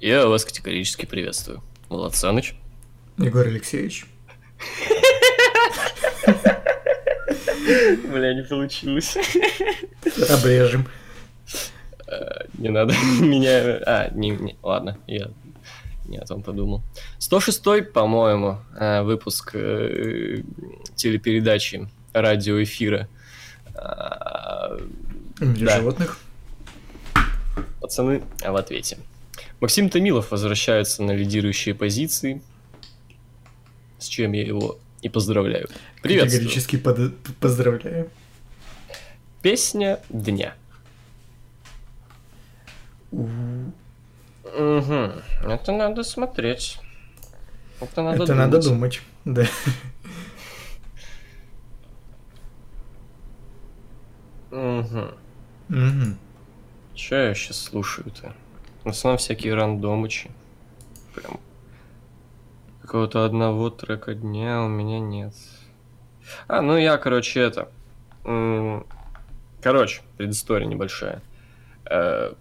Я вас категорически приветствую. Влад Саныч. Егор Алексеевич. Бля, не получилось. Обрежем. Э, не надо меня... А, не, не, ладно, я не о том подумал. 106-й, по-моему, э, выпуск э, телепередачи радиоэфира. Для да. животных. Пацаны, а в ответе. Максим Томилов возвращается на лидирующие позиции, с чем я его и поздравляю. Привет. Категорически под... поздравляю. Песня дня. Угу. Это надо смотреть. Это надо Это думать. надо думать, да. Угу. Угу. Че я сейчас слушаю-то? В основном всякие рандомычи. Прям какого-то одного трека дня у меня нет. А, ну я, короче, это... Короче, предыстория небольшая. Э,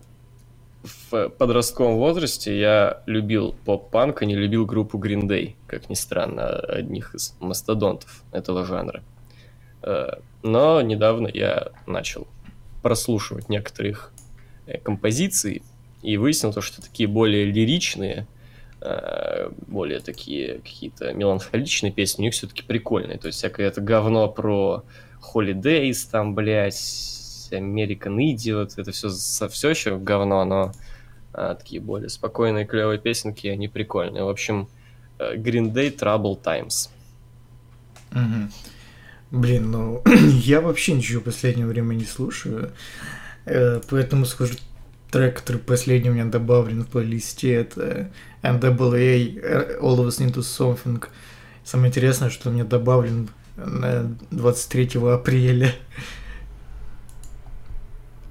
в подростковом возрасте я любил поп-панк, а не любил группу Green Day, как ни странно, одних из мастодонтов этого жанра. Э, но недавно я начал прослушивать некоторых композиций и выяснил то, что такие более лиричные, э, более такие какие-то меланхоличные песни, у них все-таки прикольные. То есть всякое это говно про Holidays, там, блядь, American Idiot, это все, все еще говно, но а, такие более спокойные, клевые песенки, они прикольные. В общем, Green Day Trouble Times. Блин, ну я вообще ничего в последнее время не слушаю, э, поэтому скажу трек, который последний у меня добавлен в плейлисте, это NWA All of Us Into Something. Самое интересное, что мне добавлен на 23 апреля.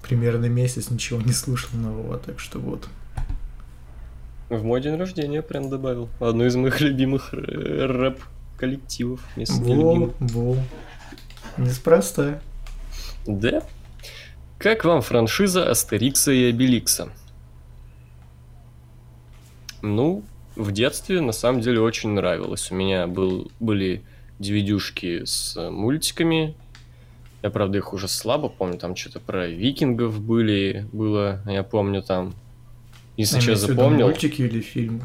Примерно месяц ничего не слушал нового, так что вот. В мой день рождения прям добавил. Одну из моих любимых рэп коллективов. Во, во. Неспроста. Да. Как вам франшиза Астерикса и Обеликса? Ну, в детстве на самом деле очень нравилось. У меня был, были dvd с мультиками. Я, правда, их уже слабо помню. Там что-то про викингов были, было, я помню там. Если что, запомнил. Мультики или фильмы?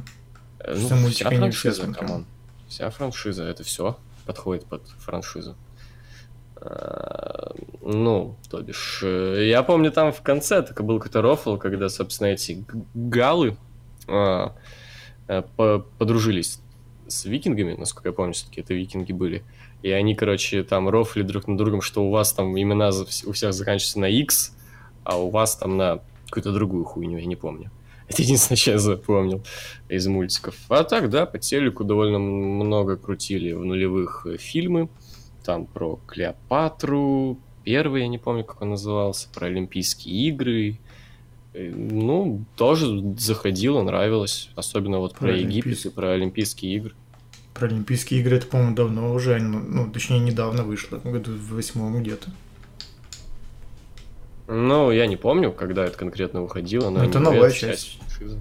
Э, ну, вся франшиза, come on. Вся франшиза, это все подходит под франшизу. Ну, то бишь, э, я помню, там в конце так был какой-то рофл, когда, собственно, эти галлы а, э, подружились с викингами, насколько я помню, все-таки это викинги были. И они, короче, там рофлили друг над другом, что у вас там имена у всех заканчиваются на X, а у вас там на какую-то другую хуйню, я не помню. Это единственное, что я запомнил из мультиков. А так, да, по телеку довольно много крутили в нулевых э, фильмы там про Клеопатру, первый, я не помню, как он назывался, про Олимпийские игры. Э, ну, тоже заходило, нравилось. Особенно вот про, про Египет Олимпийс... и про Олимпийские игры. Про Олимпийские игры это, по-моему, давно уже, ну, ну, точнее, недавно вышло, году в восьмом где-то. Ну, я не помню, когда это конкретно выходило, но... Ну, это новая часть. часть.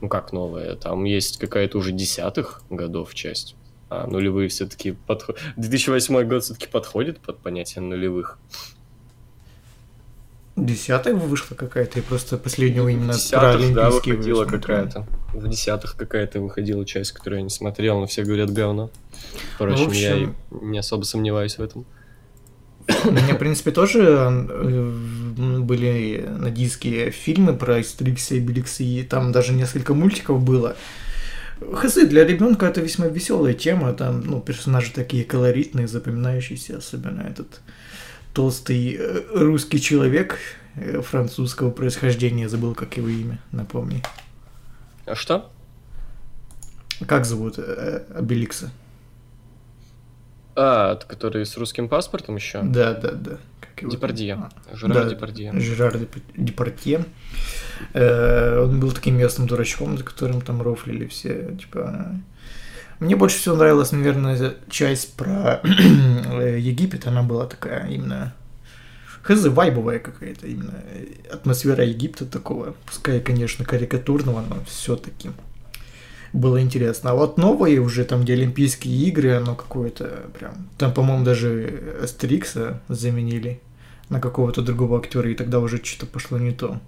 Ну, как новая? Там есть какая-то уже десятых годов часть. А нулевые все-таки подходят. 2008 год все-таки подходит под понятие нулевых. Десятая вышла какая-то, и просто последнего именно про да, выходила какая-то. В десятых какая-то выходила часть, которую я не смотрел, но все говорят говно. Впрочем, в общем... я не особо сомневаюсь в этом. У меня, в принципе, тоже э, были на диске фильмы про Астерикса и Беликса, и там даже несколько мультиков было. Хз, для ребенка это весьма веселая тема. Там, ну, персонажи такие колоритные, запоминающиеся, особенно этот толстый э, русский человек э, французского происхождения. Забыл, как его имя, напомни. А что? Как зовут э, Обеликса? А, который с русским паспортом еще? Да, да, да. Его? Депардье. А, Жерар да, Депардье. Жерар Депардье. Э, он был таким местным дурачком, за которым там рофлили все. Типа, мне больше всего нравилась, наверное, часть про Египет. Она была такая именно хз, вайбовая какая-то именно атмосфера Египта такого, пускай, конечно, карикатурного, но все-таки было интересно. А вот новые уже там, где Олимпийские игры, оно какое-то прям... Там, по-моему, даже Астерикса заменили на какого-то другого актера, и тогда уже что-то пошло не то.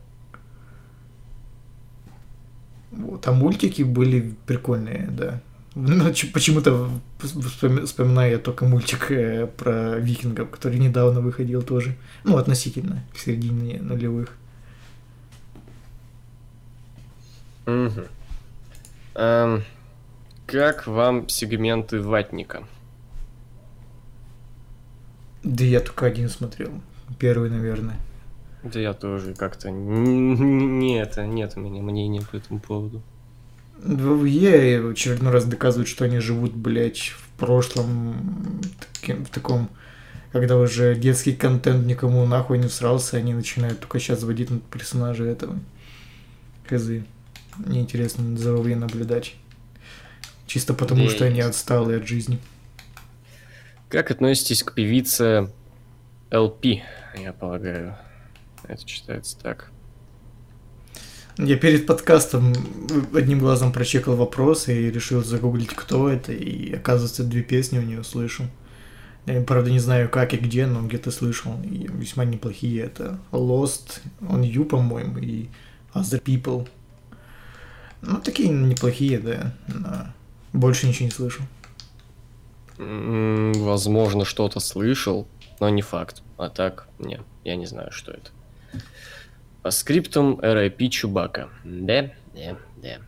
Вот, а мультики были прикольные, да. Ну, почему-то вспоминаю я только мультик э, про викингов, который недавно выходил тоже. Ну, относительно, в середине нулевых. Угу. Эм, как вам сегменты ватника? Да я только один смотрел. Первый, наверное. Да я тоже как-то... Не это, нет у меня мнения по этому поводу. В ВВЕ в очередной раз доказывают, что они живут, блядь, в прошлом, таким, в таком, когда уже детский контент никому нахуй не всрался, они начинают только сейчас вводить персонажа этого. Хз. Неинтересно за ВВЕ наблюдать. Чисто потому, да что они отсталые от жизни. Как относитесь к певице LP, я полагаю? Это читается так. Я перед подкастом одним глазом прочекал вопросы и решил загуглить, кто это, и оказывается, две песни у нее слышу. Я, правда, не знаю, как и где, но где-то слышал. И весьма неплохие. Это Lost on You, по-моему, и Other People. Ну, такие неплохие, да. Но больше ничего не слышал. Возможно, что-то слышал, но не факт. А так, не, я не знаю, что это. По скриптум RIP Чубака. Да, да, да.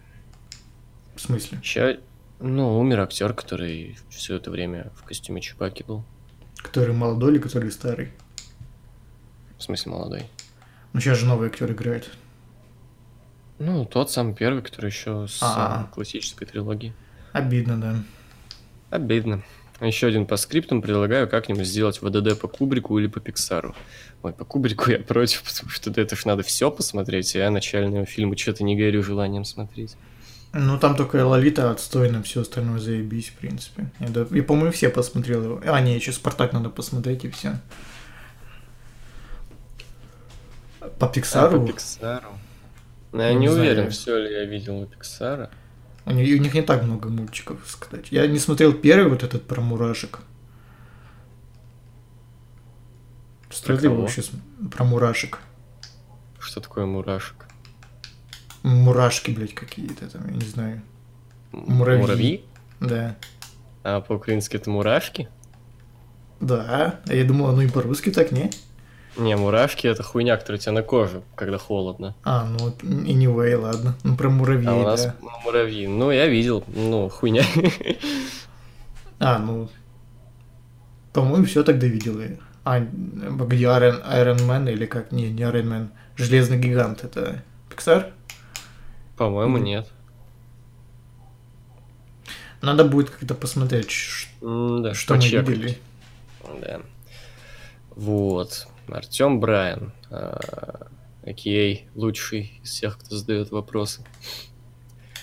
В смысле? Еще, ну, умер актер, который все это время в костюме Чубаки был. Который молодой или который старый? В смысле молодой? Ну, сейчас же новый актер играет. Ну, тот самый первый, который еще с А-а-а. классической трилогии. Обидно, да. Обидно. Еще один по скриптам предлагаю как-нибудь сделать ВДД по Кубрику или по Пиксару. Ой, по Кубрику я против, потому что это ж надо все посмотреть, а я начального фильма что-то не горю желанием смотреть. Ну, там только Лолита отстойно, все остальное заебись, в принципе. Я, да, я по-моему, все посмотрел его. А, не, еще Спартак надо посмотреть, и все. По Пиксару? А, по Пиксару. Ну, я не, не уверен, все ли я видел у Пиксара. У них, у них не так много мультиков, сказать. Я не смотрел первый вот этот про мурашек. Ли вообще про мурашек? Что такое мурашек? Мурашки, блядь, какие-то там, я не знаю. Муравьи. Муравьи? Да. А по-украински это мурашки? Да, а я думал, оно и по-русски так, не? Не, мурашки это хуйня, которая у тебя на коже, когда холодно. А, ну anyway, ладно. Ну про муравьи, А у нас да. муравьи. Ну, я видел, ну, хуйня. А, ну. По-моему, все тогда видел я. А, где Iron, Iron Man или как? Не, не Iron Man. Железный гигант, это Pixar? По-моему, нет. Надо будет как-то посмотреть, да, что мы видели. Да. Вот. Артем Брайан, а лучший из всех, кто задает вопросы.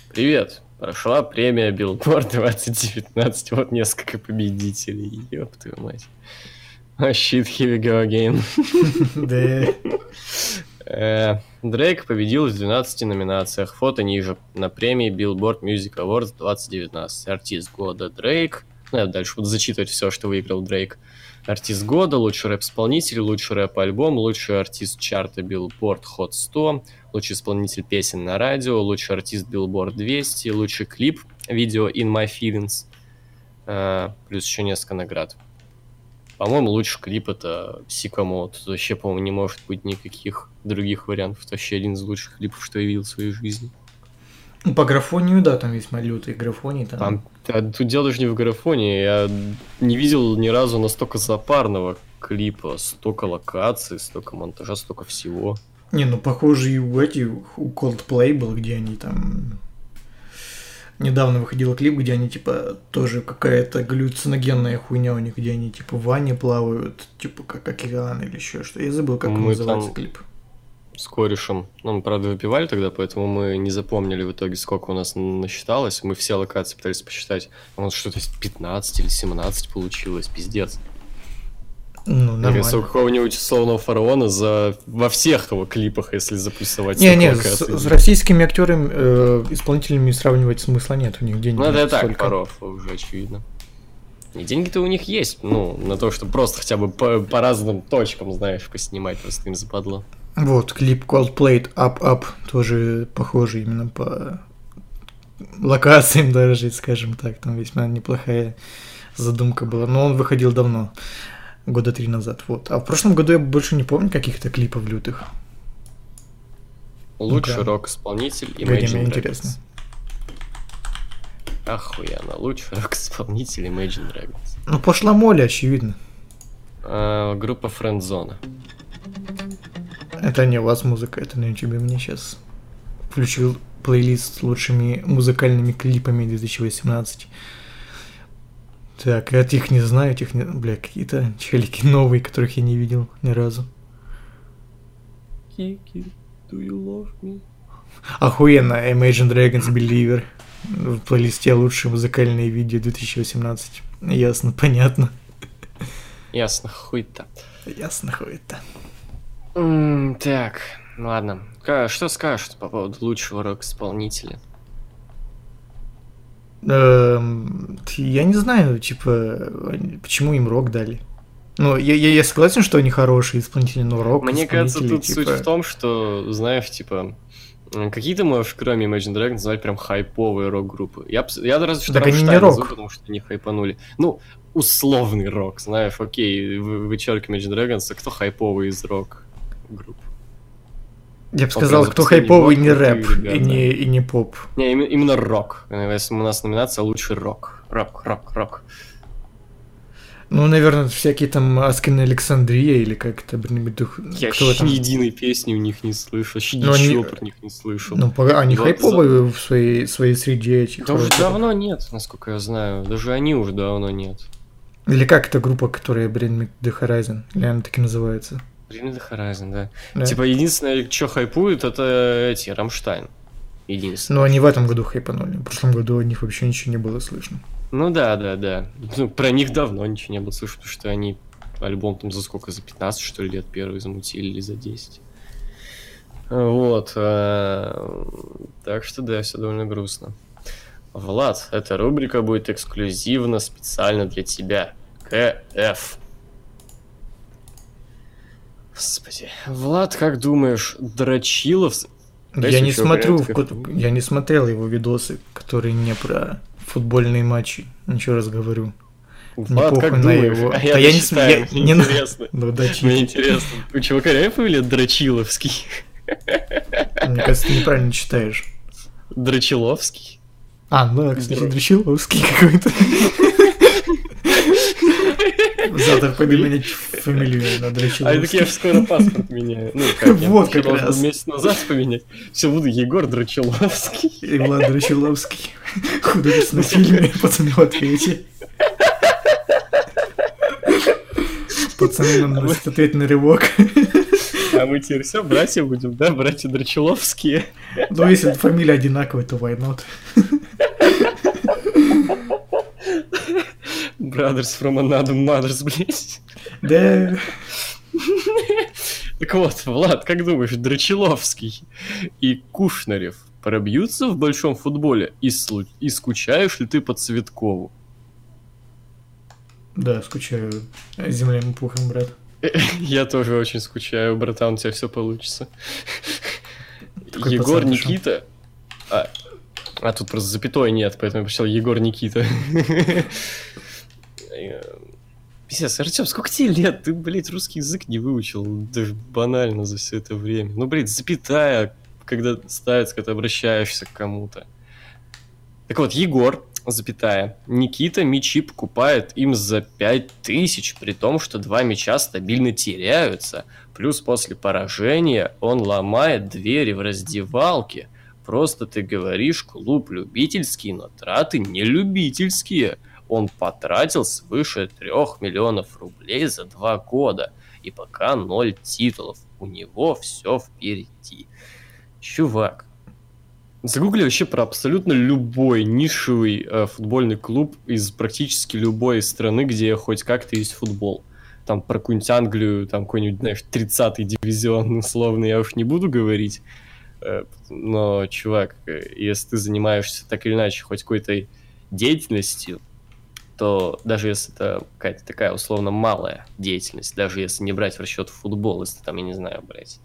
Привет! Прошла премия Billboard 2019. Вот несколько победителей. Ёб твою мать. Oh shit, here we go again. Э, Дрейк победил в 12 номинациях. Фото ниже. На премии Billboard Music Awards 2019. Артист года Дрейк. Ну, я дальше буду зачитывать все, что выиграл Дрейк. Артист года, лучший рэп-исполнитель, лучший рэп-альбом, лучший артист чарта Billboard Hot 100, лучший исполнитель песен на радио, лучший артист Billboard 200, лучший клип, видео In My Feelings, uh, плюс еще несколько наград. По-моему, лучший клип это Сикамот. Тут вообще, по-моему, не может быть никаких других вариантов. Это вообще один из лучших клипов, что я видел в своей жизни. Ну, по графонию, да, там весьма лютый графоний. Там... там а, тут дело даже не в графоне. Я не видел ни разу настолько запарного клипа. Столько локаций, столько монтажа, столько всего. Не, ну похоже и у эти, у Coldplay был, где они там... Недавно выходил клип, где они, типа, тоже какая-то галлюциногенная хуйня у них, где они, типа, в ванне плавают, типа, как океан или еще что. Я забыл, как Мы называется там... клип с корешем. Ну, мы, правда, выпивали тогда, поэтому мы не запомнили в итоге, сколько у нас насчиталось. Мы все локации пытались посчитать. У нас что-то 15 или 17 получилось, пиздец. Ну, Мне кажется, у нормально. какого-нибудь условного фараона за... во всех его клипах, если запрессовать Не, не, с, с российскими актерами, э, исполнителями сравнивать смысла нет, у них денег Ну, это так, паров, уже очевидно. И деньги-то у них есть, ну, на то, чтобы просто хотя бы по, по разным точкам, знаешь, поснимать, просто им западло. Вот, клип Coldplay Up Up тоже похожий именно по локациям даже, скажем так, там весьма неплохая задумка была, но он выходил давно, года три назад, вот. А в прошлом году я больше не помню каких-то клипов лютых. Лучший Ну-ка. рок-исполнитель Погоди, мне интересно. Охуенно, лучший рок-исполнитель Imagine Dragons. Ну, пошла моля, очевидно. А, группа Friendzone. Это не у вас музыка, это на YouTube мне сейчас включил плейлист с лучшими музыкальными клипами 2018. Так, я их не знаю, этих не... Бля, какие-то челики новые, которых я не видел ни разу. Kiki, do you love me? Охуенно, Imagine Dragons Believer. В плейлисте лучшие музыкальные видео 2018. Ясно, понятно. Ясно, хуй-то. Ясно, хуй М, Так, ладно. Что скажешь по поводу лучшего рок-исполнителя? Эм, Я не знаю, типа, почему им рок дали. Ну, я, я, я согласен, что они хорошие исполнители, но рок Мне кажется, тут суть типа, в том, что, знаешь, типа, м, какие ты можешь, кроме Imagine Dragons, назвать прям хайповые рок-группы? Я, я разве что Так они не рок. назову, потому что они хайпанули. Ну, условный рок, знаешь, окей, вы- вычеркивай Imagine Dragons, а кто хайповый из рок-групп? Я бы сказал, за кто хайповый не рэп ребята. и не, и не поп. Не, именно, рок. У нас номинация лучший рок. Рок, рок, рок. Ну, наверное, всякие там Аскин Александрия или как это, блин, дух... Я кто там? единой песни у них не слышал, вообще Ну, они- ничего про них не слышал. Ну, пога- они Вот хайповые в своей, своей среде этих Да уже давно нет, насколько я знаю. Даже они уже давно нет. Или как эта группа, которая Me The Horizon? Или она так и называется? Bring the Horizon, да. Да. Типа, единственное, что хайпуют, это эти, Рамштайн. Единственное. Но они в этом году хайпанули. В прошлом году о них вообще ничего не было слышно. Ну да, да, да. Ну, про них давно ничего не было слышно, потому что они альбом там за сколько, за 15, что ли, лет первый замутили или за 10. Вот. э, Так что да, все довольно грустно. Влад, эта рубрика будет эксклюзивно специально для тебя. КФ. Господи. Влад, как думаешь, Дрочилов... Знаешь, я не смотрю, в я не смотрел его видосы, которые не про футбольные матчи. Ничего раз говорю. Влад, похуй как думаешь? его. А я я не я- мне не интересно. Ну да, Мне интересно. У чувака реально фамилия Дрочиловский? Мне кажется, ты неправильно читаешь. Дрочиловский? А, ну, да, кстати, Дрочиловский какой-то. Завтра пойду менять фамилию на А так я же скоро паспорт меняю. Ну, как, Вот как раз. месяц назад поменять. Все, буду Егор Дрочиловский. И Влад Дрочиловский. Художественный фильм «Пацаны в ответе». Пацаны нам наносят ответный рывок. А мы теперь все, братья будем, да? Братья Дрочиловские. Ну, если фамилия одинаковая, то why not? Brothers from another mothers, блядь. Да, Так вот, Влад, как думаешь, Дрочиловский и Кушнарев пробьются в большом футболе? И, слу- и скучаешь ли ты по Цветкову? да, скучаю земляным пухом, брат. Я тоже очень скучаю, братан, у тебя все получится. Такой Егор. Никита. А, а тут просто запятой нет, поэтому я прочитал Егор Никита. Пиздец, Артем, сколько тебе лет? Ты, блядь, русский язык не выучил. Даже банально за все это время. Ну, блядь, запятая, когда ставится, когда ты обращаешься к кому-то. Так вот, Егор, запятая, Никита мячи покупает им за 5000, при том, что два мяча стабильно теряются. Плюс после поражения он ломает двери в раздевалке. Просто ты говоришь, клуб любительский, но траты не любительские. Он потратил свыше трех миллионов рублей за два года. И пока ноль титулов. У него все впереди. Чувак, Загугли вообще про абсолютно любой нишевый э, футбольный клуб из практически любой страны, где хоть как-то есть футбол. там про какую-нибудь Англию, там какой-нибудь, знаешь, 30-й дивизион, условно, я уж не буду говорить. Э, но, чувак, э, если ты занимаешься так или иначе хоть какой-то деятельностью, то даже если это какая-то такая условно малая деятельность, даже если не брать в расчет футбол, если там, я не знаю, блядь,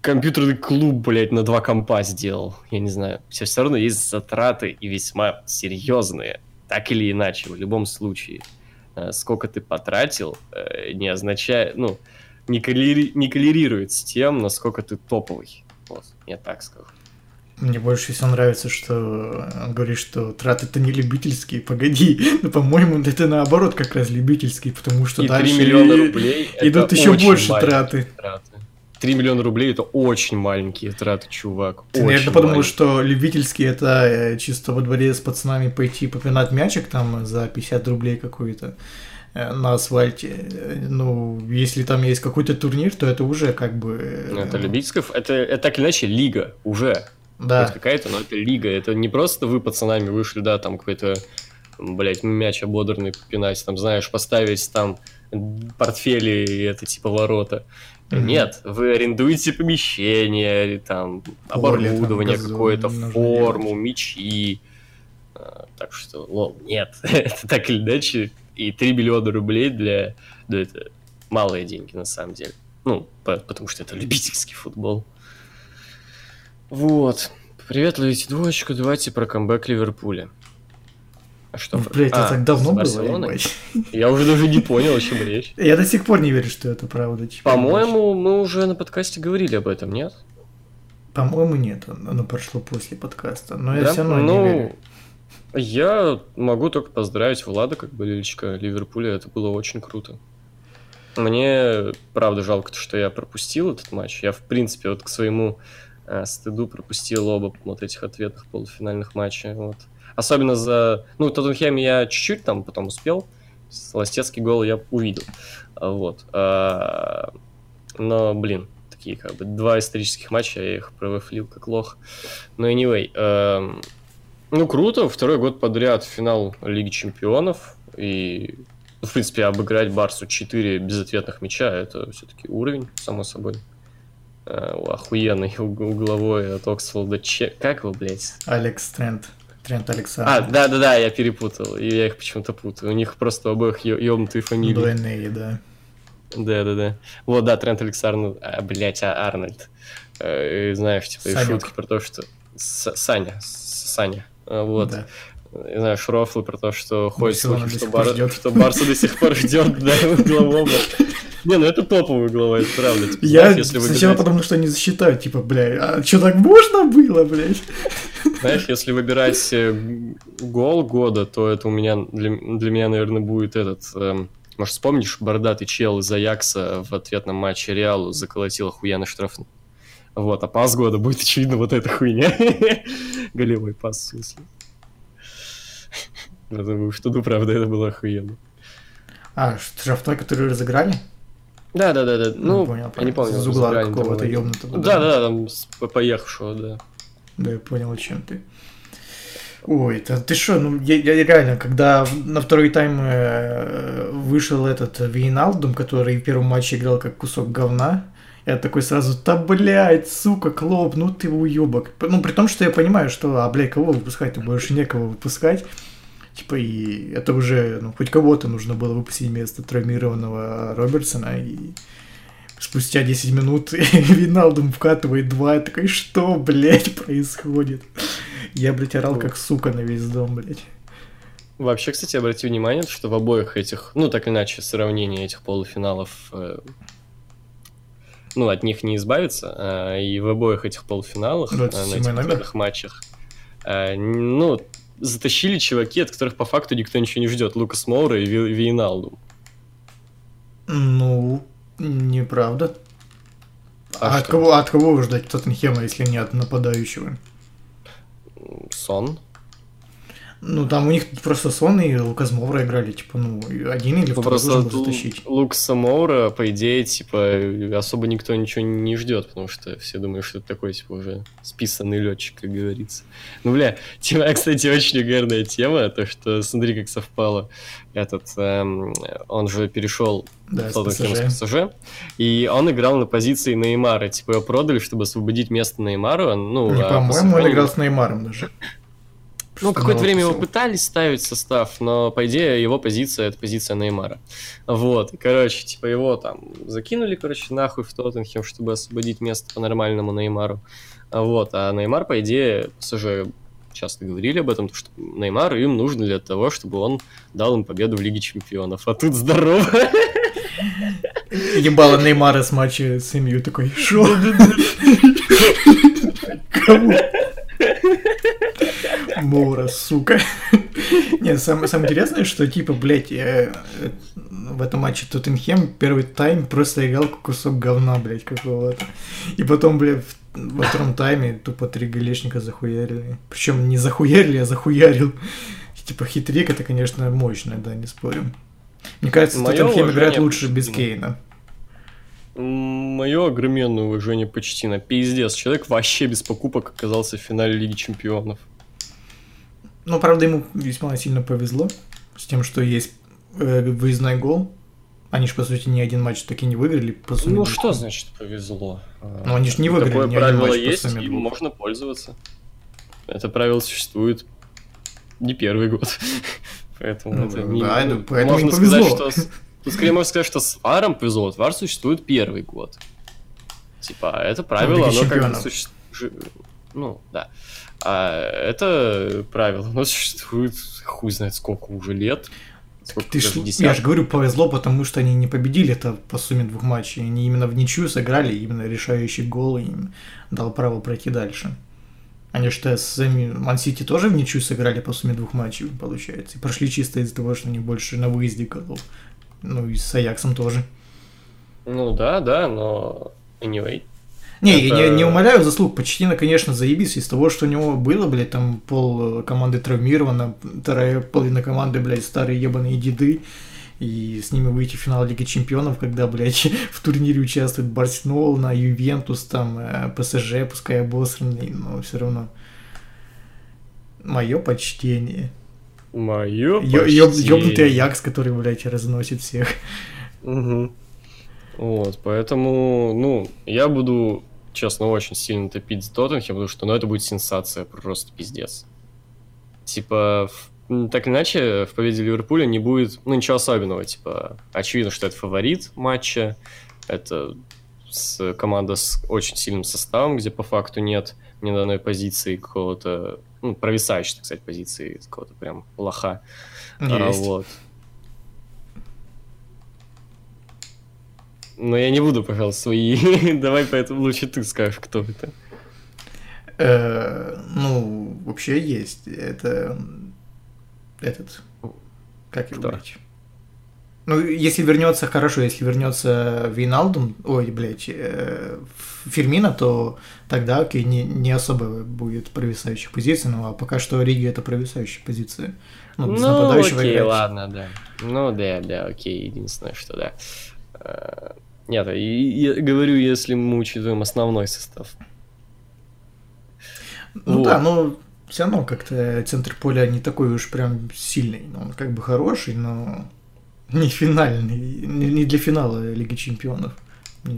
компьютерный клуб, блядь, на два компа сделал, я не знаю, все, все равно есть затраты и весьма серьезные, так или иначе, в любом случае. Э, сколько ты потратил, не означает, ну, не, коллери... не коллерирует с тем, насколько ты топовый. Вот, я так скажу. Мне больше всего нравится, что он говорит, что траты-то не любительские. Погоди, ну, по-моему, это наоборот как раз любительские, потому что и дальше 3 миллиона рублей идут еще больше траты. траты. 3 миллиона рублей это очень маленькие траты, чувак. Ты, наверное, подумал, маленькие. что любительские это э, чисто во дворе с пацанами пойти попинать мячик там за 50 рублей какой-то. Э, на асфальте. Ну, если там есть какой-то турнир, то это уже как бы... Ну, это любительская... Это, это так или иначе лига уже. Да. Хоть какая-то, но это лига. Это не просто вы пацанами вышли, да, там какой-то, блядь, мяч ободранный попинать, там, знаешь, поставить там портфели и это типа ворота. Mm-hmm. Нет, вы арендуете помещение, там, Поле, оборудование какое-то, форму, мячи. А, так что, лол, нет, это так или иначе и 3 миллиона рублей для... Да, это малые деньги, на самом деле. Ну, по, потому что это любительский футбол. Вот. Привет, ловите двоечку, давайте про камбэк Ливерпуля. А что? Блять, а, это так давно было, Я уже даже не понял, о чем речь. Я до сих пор не верю, что это правда. Типа, По-моему, мы уже на подкасте говорили об этом, нет? По-моему, нет. Оно прошло после подкаста. Но я все равно ну, не верю. Я могу только поздравить Влада как болельщика Ливерпуля, это было очень круто. Мне, правда, жалко, что я пропустил этот матч. Я, в принципе, вот к своему э, стыду пропустил оба вот этих ответных полуфинальных матчей. Вот. Особенно за... Ну, Тоттенхэм я чуть-чуть там потом успел. Ластецкий гол я увидел. Вот. А, но, блин, такие как бы два исторических матча, я их провыфлил как лох. Но anyway, эм, ну, круто. Второй год подряд финал Лиги Чемпионов. И, ну, в принципе, обыграть Барсу 4 безответных мяча – это все-таки уровень, само собой. Uh, охуенный угловой от Оксфолда. Че... Как его, блядь? Алекс Трент. Трент Александр. А, да-да-да, я перепутал. И я их почему-то путаю. У них просто обоих ёбнутые фамилии. Двойные, да. Да-да-да. Вот, да, Трент Александр, а, блядь, а Арнольд. Э, знаешь, типа, Санек. и шутки про то, что... С Саня. Саня. А, вот. Да. Не знаю, шрофлы про то, что ходит слухи, что, бар... что Барса до сих пор ждет, да, углового. Не, ну это топовый угловой, это правда. Типа, я если сначала выбирать... потому, что они засчитают, типа, бля, а что так можно было, блядь? Знаешь, если выбирать э, гол года, то это у меня, для, для меня, наверное, будет этот... Эм, может, вспомнишь, бородатый чел из Аякса в ответном матче Реалу заколотил охуенный штрафный? Вот, а пас года будет, очевидно, вот эта хуйня. Голевой пас, в смысле. Потому что, ну, правда, это было охуенно. А, штрафной, который разыграли? Да, да, да, да. Ну, ну понял, я не помню. Из угла какого-то ёбнутого. Да, да, да, там поехавшего, да. Да, я понял, о чем ты. Ой, это ты что, ну я, я реально, когда на второй тайм э, вышел этот Вейналдум, который в первом матче играл как кусок говна, я такой сразу, да блядь, сука, Клоп, ну ты уебок. Ну, при том, что я понимаю, что, а, блядь, кого выпускать-то, больше некого выпускать. Типа, и это уже, ну, хоть кого-то нужно было выпустить вместо травмированного Робертсона, и спустя 10 минут Виналдум вкатывает два, я такой, что, блядь, происходит? Я, блядь, орал как сука на весь дом, блядь. Вообще, кстати, обрати внимание, что в обоих этих, ну, так иначе, сравнение этих полуфиналов э, ну, от них не избавиться. А, и в обоих этих полуфиналах, ну, на этих матчах, а, ну, затащили чуваки, от которых по факту никто ничего не ждет. Лукас Моура и Ви Вейналду. Ну, неправда. А, а от кого, от кого ждать Тоттенхема, если не от нападающего? Сон. Ну, там у них просто Сон и Лукас Моура играли, типа, ну, один или Ну, второй просто должен был затащить. Лукаса Моура, по идее, типа, особо никто ничего не ждет, потому что все думают, что это такой, типа, уже списанный летчик, как говорится. Ну, бля, тема, кстати, очень угарная тема, то, что, смотри, как совпало. Этот, эм, он же перешел Да, в с Тоттенхэм с ПСЖ, и он играл на позиции Неймара. Типа, его продали, чтобы освободить место Неймару. Ну, Не, а по-моему, он играл с Неймаром даже. Ну, какое-то время его пытались ставить в состав, но, по идее, его позиция — это позиция Неймара. Вот, и, короче, типа, его там закинули, короче, нахуй в Тоттенхем, чтобы освободить место по-нормальному Неймару. Вот, а Неймар, по идее, уже часто говорили об этом, то, что Неймар им нужно для того, чтобы он дал им победу в Лиге Чемпионов. А тут здорово! Ебало Неймара с матча с МЮ такой, шо? Кому? Моура, сука. Нет, самое, самое интересное, что типа, блядь, э, э, в этом матче Тоттенхем первый тайм просто играл кусок говна, блядь, какого-то. И потом, блядь, в- во втором тайме тупо три голешника захуярили. Причем не захуярили, а захуярил. И, типа хитрик это, конечно, мощно, да, не спорим. Мне кажется, Моё Тоттенхем играет лучше без Почтину. Кейна. Мое огроменное уважение почти на пиздец. Человек вообще без покупок оказался в финале Лиги Чемпионов. Ну, правда, ему весьма сильно повезло с тем, что есть э, выездной гол. Они же, по сути, ни один матч таки не выиграли. По сумме Ну двух. что значит повезло? Ну, они ж не выиграли Такое ни один правило матч по есть, сумме им двух. можно пользоваться. Это правило существует не первый год. Поэтому Ну, это не... да, ну, поэтому можно сказать, что... Тут скорее можно сказать, что с Варом повезло. Вот Вар существует первый год. Типа, это правило, оно как бы существует... Ну, да. А это правило, оно существует хуй знает сколько уже лет. Сколько, Ты ж, я же говорю, повезло, потому что они не победили это по сумме двух матчей. Они именно в ничью сыграли, именно решающий гол им дал право пройти дальше. Они что, с Ман-Сити тоже в ничью сыграли по сумме двух матчей, получается. И прошли чисто из-за того, что они больше на выезде голов. Ну и с Аяксом тоже. Ну да, да, но... Anyway. Не, я Это- не, не умоляю заслуг. Почтина, конечно, заебись. Из того, что у него было, блядь, там пол э, команды травмировано, вторая половина команды, блядь, старые ебаные деды. И с ними выйти в финал Лиги Чемпионов, когда, блядь, в турнире участвует Барселона, Ювентус, там, э, ПСЖ, пускай обосранный, но все равно. Мое почтение. Мое ёб- Ёбнутый Аякс, который, блядь, разносит всех. Мгм. Вот, поэтому, ну, я буду, честно, очень сильно топить за Тоттенхем, потому что, ну, это будет сенсация, просто пиздец. Типа, в- так или иначе, в победе Ливерпуля не будет, ну, ничего особенного, типа, очевидно, что это фаворит матча, это с, команда с очень сильным составом, где по факту нет ни на одной позиции какого-то, ну, провисающей, так сказать, позиции, какого-то прям лоха. А, Есть. вот. Но я не буду, пожалуйста, свои. Давай поэтому лучше ты скажешь, кто это. Э, Ну, вообще есть. Это этот. Как его, блядь? Ну, если вернется, хорошо, если вернется Виналдум, ой, блядь, э, Фермина, то тогда, окей, не, не особо будет провисающих позиций, ну, а пока что Риги это провисающая позиция. Ну, без Ну, нападающего окей, играть. ладно, да. Ну, да, да, окей, единственное, что да. Нет, я говорю, если мы учитываем основной состав. Ну Вот. да, но все равно как-то центр поля не такой уж прям сильный. Ну, Он как бы хороший, но не финальный, не для финала Лиги Чемпионов.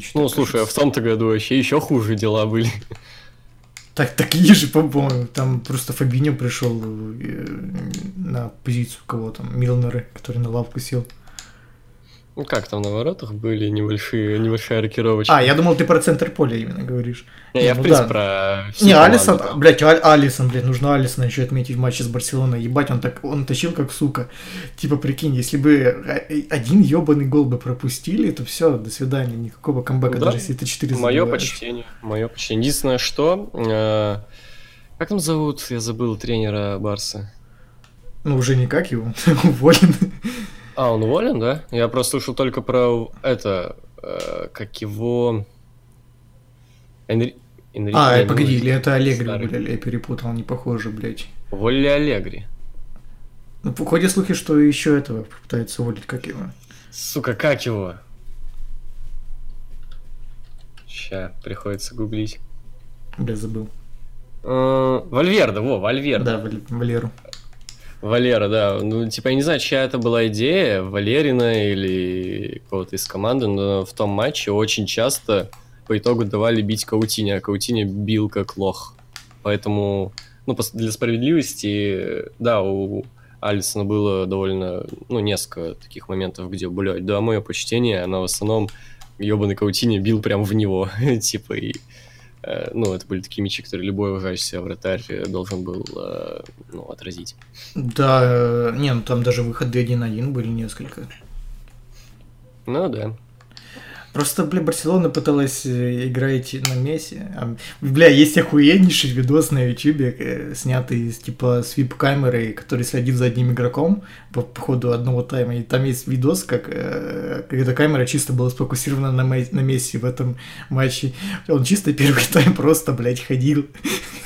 Что-то Ну, слушай, а в кажется. том-то году вообще еще хуже дела были. Так, такие же, по-моему, там просто Фабинho пришел э, на позицию кого там, Милнера, который на лавку сел. Ну, как там на воротах были небольшие, небольшая рокировочка. А, я думал, ты про центр поля именно говоришь. Не, я, ну в принципе, да. про Не, Алисон, там. блядь, Аль- Алисон, блядь, нужно Алисона еще отметить в матче с Барселоной. Ебать, он так, он тащил как сука. Типа, прикинь, если бы э, один ебаный гол бы пропустили, то все, до свидания, никакого камбэка, Да. даже если ты 4 Мое почтение. Мое почтение. Единственное, что... э, как там зовут? Я забыл тренера Барса. Ну, уже никак его, уволен. А, он уволен, да? Я просто слышал только про это, э, как его... Энри... Энри- А, не погоди, Энри- или это Аллегри, старый. блядь, я перепутал, не похоже, блядь. Уволили Аллегри. Ну, ходят слухи, что еще этого пытаются уволить, как его. Сука, как его? Ща, приходится гуглить. Бля, забыл. Э, Вальверда, во, Вальверда. Да, Вал- Валеру. Валера, да. Ну, типа, я не знаю, чья это была идея, Валерина или кого-то из команды, но в том матче очень часто по итогу давали бить Каутине, а Каутине бил как лох. Поэтому, ну, для справедливости, да, у Алисона было довольно, ну, несколько таких моментов, где, блядь, да, мое почтение, она в основном ебаный Каутине бил прям в него, типа, и ну, это были такие мячи, которые любой уважающийся вратарь э, должен был, э, ну, отразить. Да, э, не, ну там даже выходы один на один были несколько. Ну да. Просто, бля, Барселона пыталась э, играть на Месси. А, бля, есть охуеннейший видос на Ютубе, э, снятый типа с вип-камерой, который следит за одним игроком по, по ходу одного тайма. И там есть видос, как, э, эта камера чисто была сфокусирована на, на Месси в этом матче. Он чисто первый тайм просто, блядь, ходил.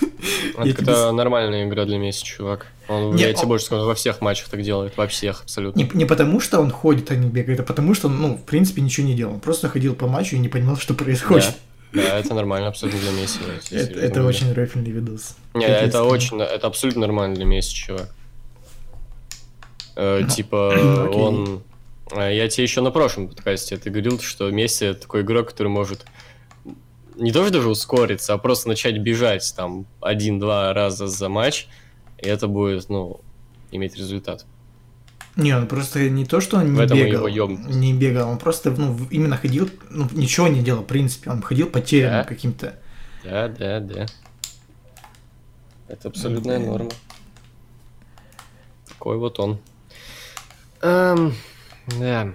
Это, тебе это нормальная игра для Месси, чувак. Он, я тебе он- больше скажу, во всех матчах так делает, во всех абсолютно. Не, не потому, что он ходит, а не бегает, а потому, что он, ну, в принципе, ничего не делал. Он просто ходил по матчу и не понимал, что происходит. Да, да, это нормально абсолютно для Месси. тебе Это, это очень рэфельный видос. Не, это очень, это абсолютно нормально для Месси, чувак. Э, Ну, типа, он... э, Я тебе еще на прошлом подкасте ты говорил, что Месси это такой игрок, который может не то что даже ускориться, а просто начать бежать там один-два раза за матч, и это будет, ну, иметь результат. Не, он просто не то, что он В не бегал, не бегал, он просто, ну, именно ходил, ну, ничего не делал, в принципе, он ходил потерянным Да. каким-то. Да, да, да. Это абсолютная Блин. норма. Такой вот он. Эм, да.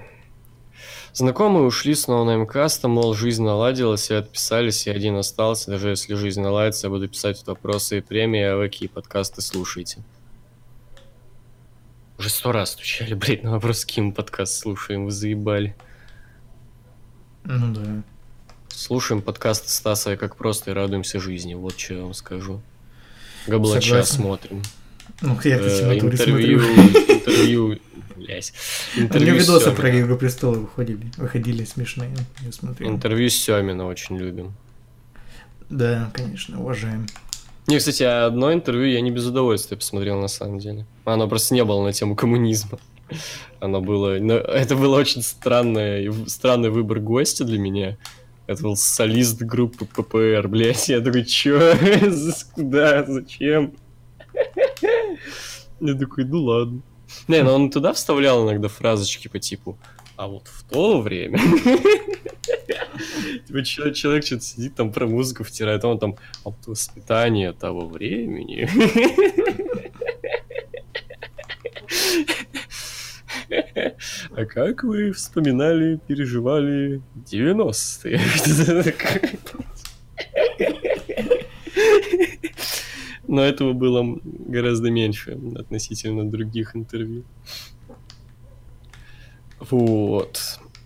Знакомые ушли с ноунейм каста, мол, жизнь наладилась, и отписались, и один остался. Даже если жизнь наладится, я буду писать вопросы и премии, а вы какие подкасты слушаете? Уже сто раз стучали, блядь, на вопрос, каким подкаст слушаем, вы заебали. Ну да. Слушаем подкаст Стаса как просто и радуемся жизни. Вот что я вам скажу. Габлача Согласен. смотрим. Ну, я Э, в натуре интервью, смотрю. интервью, блядь. У Интервью видосы Сёмина. про Игру Престолов выходили, выходили смешные, я смотрел. Интервью Семина очень любим. Да, конечно, уважаем. Не, кстати, одно интервью я не без удовольствия посмотрел на самом деле. Оно просто не было на тему коммунизма. Оно было... ну, это был очень странный, странный выбор гостя для меня. Это был солист группы ППР, блядь. Я такой, чё? Куда? Зачем? Я такой, ну ладно. Не, ну он туда вставлял иногда фразочки по типу а вот в то время... Типа чё- человек что-то сидит там про музыку втирает, а он там а вот воспитание того времени. А как вы вспоминали, переживали 90-е? Но этого было гораздо меньше относительно других интервью. Вот.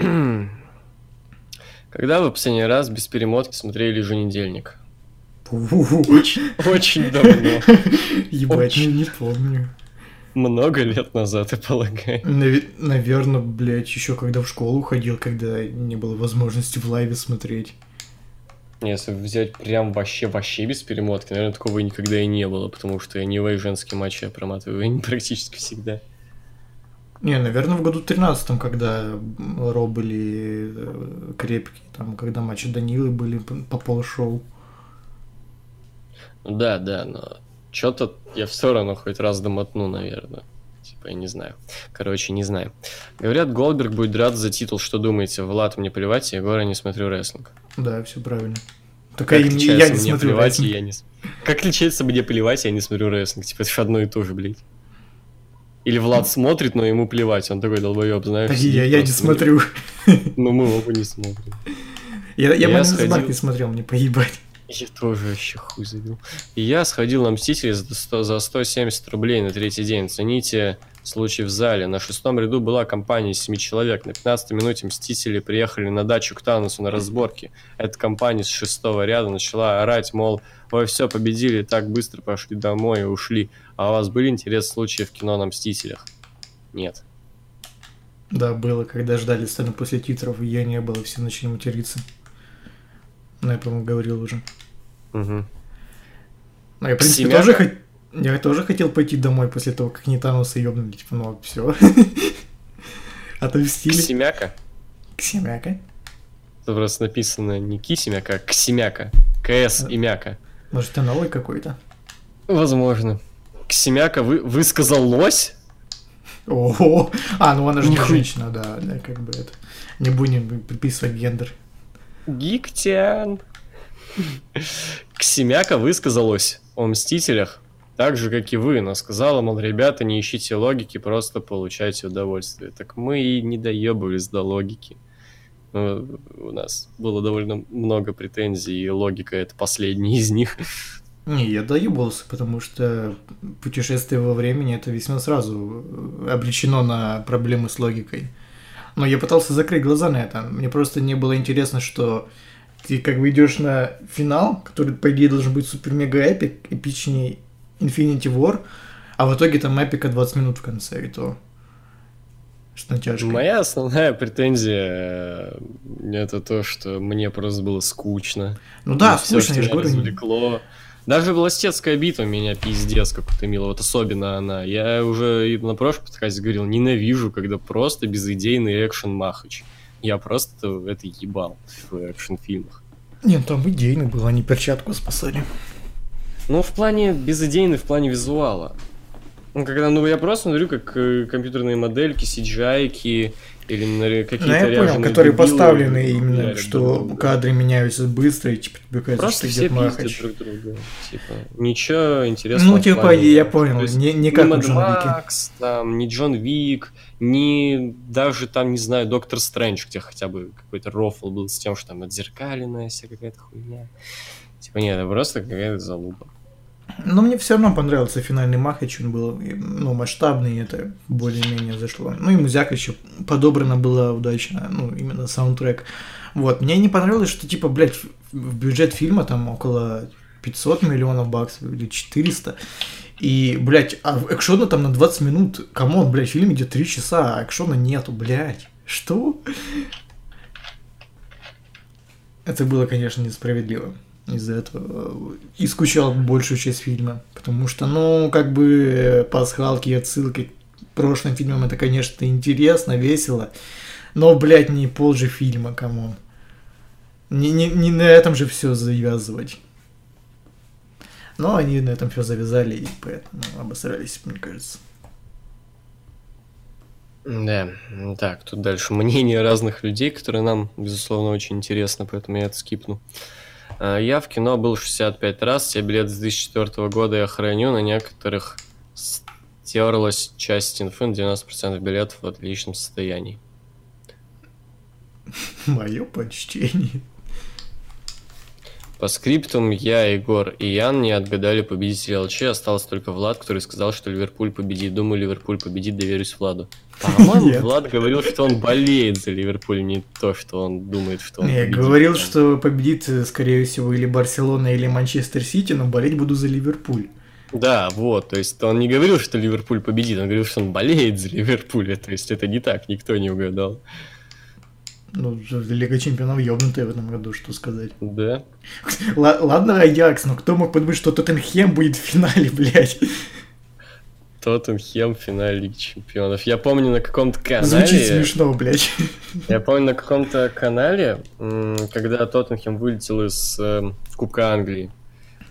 Когда вы последний раз без перемотки смотрели еженедельник? Очень, очень давно. Ебать, не помню. Много лет назад, я полагаю. Наверное, блядь, еще когда в школу ходил, когда не было возможности в лайве смотреть. Если взять прям вообще-вообще без перемотки, наверное, такого никогда и не было, потому что я не женские матчи я проматываю практически всегда. Не, наверное, в году 13 когда Ро были э, крепкие, там, когда матчи Данилы были по по полшоу. Да, да, но что-то я все равно хоть раз домотну, наверное. Типа, я не знаю. Короче, не знаю. Говорят, Голдберг будет драться за титул. Что думаете? Влад, мне плевать, я Егора не смотрю рестлинг. Да, все правильно. Как Только мне- я отличается не смотрю плевать, рестлинг. я не... Как отличается мне плевать, я не смотрю рестлинг? Типа, это же одно и то же, блядь. Или Влад смотрит, но ему плевать, он такой долбоеб, знаешь. Сидит я, я не смотрю. Ну, мы оба не смотрим. Я, я, Я сходил- не смотрел, мне поебать. Я тоже вообще хуй забил. Я сходил на Мстители за 100 за 170 рублей на третий день. Цените случай в зале. На шестом ряду была компания из семи человек. На 15 минуте Мстители приехали на дачу к Танусу на разборке. Эта компания с шестого ряда начала орать, мол, вы все победили, так быстро пошли домой и ушли. А у вас были интересные случаи в кино на Мстителях? Нет. Да, было, когда ждали сцену после титров, и я не было, все начали материться. Ну, я, по-моему, говорил уже. Угу. Ну, я, в принципе, Семяка? тоже, хот- я тоже хотел пойти домой после того, как не Таноса ёбнули. Типа, ну, все. Отомстили. Ксемяка? Ксемяка. Это просто написано не Кисемяка, а Ксемяка. КС и Мяка. Может, это новый какой-то? Возможно. Ксемяка вы, высказал лось? О, а, ну она же не женщина, да, да, как бы это. Не будем приписывать гендер. Гиктян. Ксемяка высказалась о Мстителях, так же, как и вы, но сказала, мол, ребята, не ищите логики, просто получайте удовольствие. Так мы и не доебывались до логики. Ну, у нас было довольно много претензий, и логика это последняя из них. Не, я доебался, потому что путешествие во времени это весьма сразу э, обречено на проблемы с логикой. Но я пытался закрыть глаза на это. Мне просто не было интересно, что ты как бы идешь на финал, который, по идее, должен быть супер-мега эпик, эпичней Infinity War, а в итоге там эпика 20 минут в конце, и то с натяжкой. Моя основная претензия э, это то, что мне просто было скучно. Ну да, Всё, скучно, что я же говорю. развлекло. Даже Властецкая битва меня пиздец как утомила, вот особенно она. Я уже на прошлом подкасте говорил, ненавижу, когда просто безыдейный экшен махач. Я просто это ебал в экшн-фильмах. Нет, там идейно было, они перчатку спасали. Ну, в плане безыдейный, в плане визуала. Ну, когда, ну, я просто смотрю, как э, компьютерные модельки, CGI-ки или на какие-то Ну, я понял, которые дебилы поставлены именно, ударят что друг друга. кадры меняются быстро, и типа тебе кажется, Просто что все махач. друг друга. Типа, ничего интересного. Ну, типа, плане- я понял, есть не, не ни как Mad Вики. Max, там, ни Джон Вик, ни даже там, не знаю, Доктор Стрэндж, где хотя бы какой-то рофл был с тем, что там отзеркаленная вся какая-то хуйня. Типа, нет, это просто какая-то залупа. Но мне все равно понравился финальный махач, он был ну, масштабный, и это более-менее зашло. Ну и музяка еще подобрана была удачно, ну, именно саундтрек. Вот, мне не понравилось, что, типа, блядь, бюджет фильма там около 500 миллионов баксов или 400. И, блядь, а экшона там на 20 минут. Come on, блядь, фильм идет 3 часа, а экшона нету, блядь. Что? Это было, конечно, несправедливо. Из-за этого э, и скучал большую часть фильма. Потому что, ну, как бы э, пасхалки и отсылки к прошлым фильмам это, конечно, интересно, весело. Но, блядь, не пол же фильма, come on. Не, не, не на этом же все завязывать. Но они на этом все завязали и поэтому обосрались, мне кажется. Да, так, тут дальше мнение разных людей, которые нам, безусловно, очень интересно, поэтому я это скипну. Я в кино был 65 раз, все билеты с 2004 года я храню, на некоторых стерлась часть инфы, на 90% билетов в отличном состоянии. Мое почтение. По скриптум я, Егор и Ян не отгадали победителя ЛЧ, остался только Влад, который сказал, что Ливерпуль победит. Думаю, Ливерпуль победит, доверюсь Владу. По-моему. Влад говорил, что он болеет за Ливерпуль, не то, что он думает, что он Не, я говорил, что победит, э, скорее всего, или Барселона, или Манчестер Сити, но болеть буду за Ливерпуль. Да, вот, то есть он не говорил, что Ливерпуль победит, он говорил, что он болеет за Ливерпуль, то есть это не так, никто не угадал. Ну, Лига Чемпионов ёбнутая в этом году, что сказать. Да? Ла- ладно, Аякс, но кто мог подумать, что Тоттенхем будет в финале, блядь? Тоттенхем в финале Лиги Чемпионов. Я помню на каком-то канале... Звучит смешно, блядь. Я помню на каком-то канале, когда Тоттенхем вылетел из э, Кубка Англии,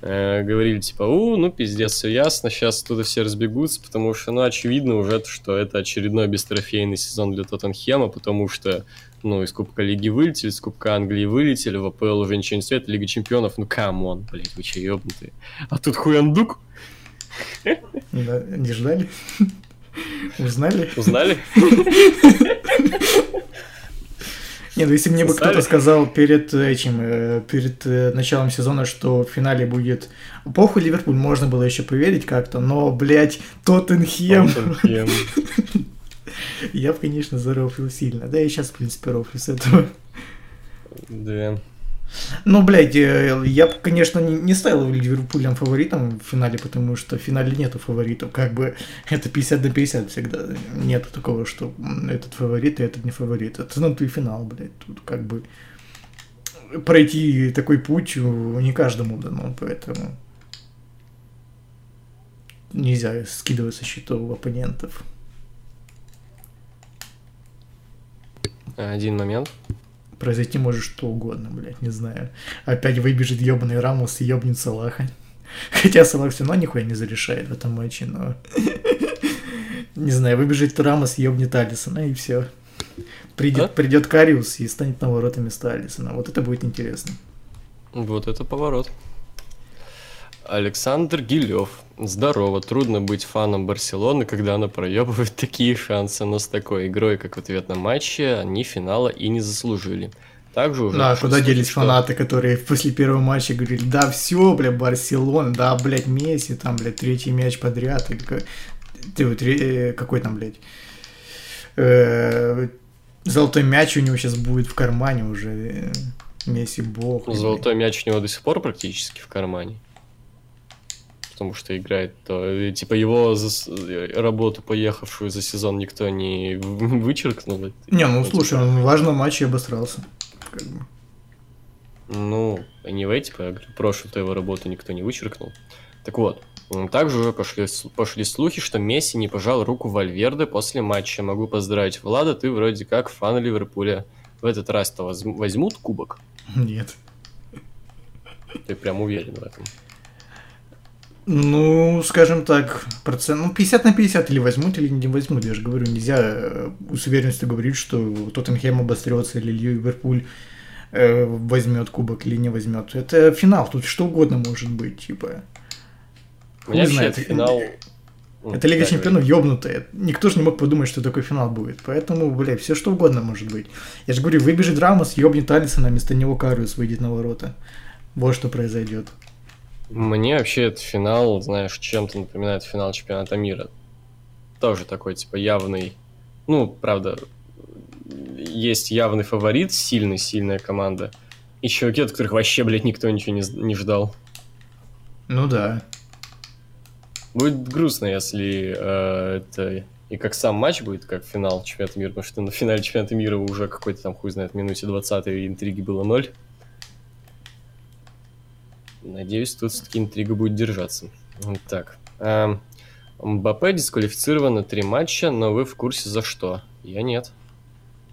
э, говорили типа, у, ну пиздец, все ясно, сейчас оттуда все разбегутся, потому что, ну, очевидно уже, что это очередной бестрофейный сезон для Тоттенхема, потому что, ну, из Кубка Лиги вылетели, из Кубка Англии вылетели, в АПЛ уже ничего не стоит, Лига Чемпионов, ну, come on, блядь, вы че, ёбнутые. А тут хуяндук, Да, Не ждали? Узнали? узнали? Не, Не, ну если мне бы кто-то сказал перед этим, э, перед э, началом сезона, что в финале будет похуй Ливерпуль, можно было еще поверить как-то, но, блядь, Тоттенхем. Тоттенхем. Я бы, конечно, зарофлил сильно. Да, и сейчас, в принципе, рофлю с этого. Да. Ну, блядь, э, я бы, конечно, не ставил Ливерпулем фаворитом в финале, потому что в финале нету фаворитов. Как бы это 50 на 50 всегда. Нету такого, что этот фаворит, и этот не фаворит. Это ну, ты финал, блядь. Тут как бы пройти такой путь не каждому дано, поэтому нельзя скидывать со счетов оппонентов. Один момент произойти может что угодно, блядь, не знаю. Опять выбежит ебаный Рамос и ебнет Салаха. Хотя Салах все равно нихуя не зарешает в этом матче, но... Не знаю, выбежит Рамос, ебнет Алисона, и все. Придет, а? придет Кариус и станет на ворота вместо Алисона. Вот это будет интересно. Вот это поворот. Александр Гилев. Здорово, трудно быть фаном Барселоны, когда она проебывает такие шансы, но с такой игрой, как в ответном матче, они финала и не заслужили. Также уже... Да, куда делись что... фанаты, которые после первого матча говорили, да все, бля, Барселона, да, блядь, Месси, там, блядь, третий мяч подряд, и ты вот, э, какой там, блядь, э, золотой мяч у него сейчас будет в кармане уже, э, Месси бог. Золотой мяч у него до сих пор практически в кармане потому что играет, то типа его за, работу поехавшую за сезон никто не вычеркнул. Не, ну, ну слушай, типа... он в важном матче обосрался. Как бы. Ну, anyway, типа, прошлую-то его работу никто не вычеркнул. Так вот, также уже пошли, пошли слухи, что Месси не пожал руку Вальверде после матча. Могу поздравить Влада, ты вроде как фан Ливерпуля. В этот раз-то возьмут кубок? Нет. Ты прям уверен в этом? Ну, скажем так, процент, ну, 50 на 50 или возьмут, или не возьмут. Я же говорю, нельзя э, с уверенностью говорить, что Тоттенхэм обострется или Ливерпуль э, возьмет кубок или не возьмет. Это финал, тут что угодно может быть, типа. Мне знает. финал... Это Лига Чемпионов ёбнутая. Никто же не мог подумать, что такой финал будет. Поэтому, блядь, все что угодно может быть. Я же говорю, выбежит Рамос, ёбнет Алисона, вместо него Кариус выйдет на ворота. Вот что произойдет. Мне вообще этот финал, знаешь, чем-то напоминает финал чемпионата мира. Тоже такой, типа, явный. Ну, правда, есть явный фаворит, сильный, сильная команда. И чуваки, от которых вообще, блядь, никто ничего не, не ждал. Ну да. Будет грустно, если э, это и как сам матч будет, как финал чемпионата мира, потому что на финале чемпионата мира уже какой-то там, хуй знает, минуте 20 интриги было ноль. Надеюсь, тут все-таки интрига будет держаться. Так. Эм, Мбаппе дисквалифицирован на три матча, но вы в курсе за что? Я нет.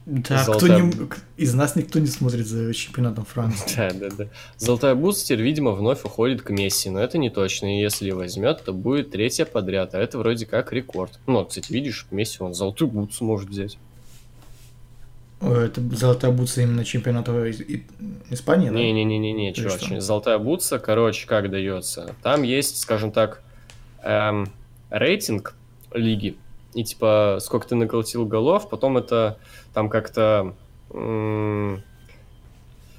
Да, Золотая... кто не... из нас никто не смотрит за чемпионатом Франции. Да, да, да. Золотая бустер, видимо, вновь уходит к Месси, но это не точно. И если возьмет, то будет третья подряд, а это вроде как рекорд. Ну, кстати, видишь, Месси он золотую бутсу может взять. Это золотая бутса именно чемпионата Испании, Не-не-не-не, чувак, золотая бутса, короче, как дается. Там есть, скажем так, эм, рейтинг лиги, и типа сколько ты наколотил голов, потом это там как-то, м-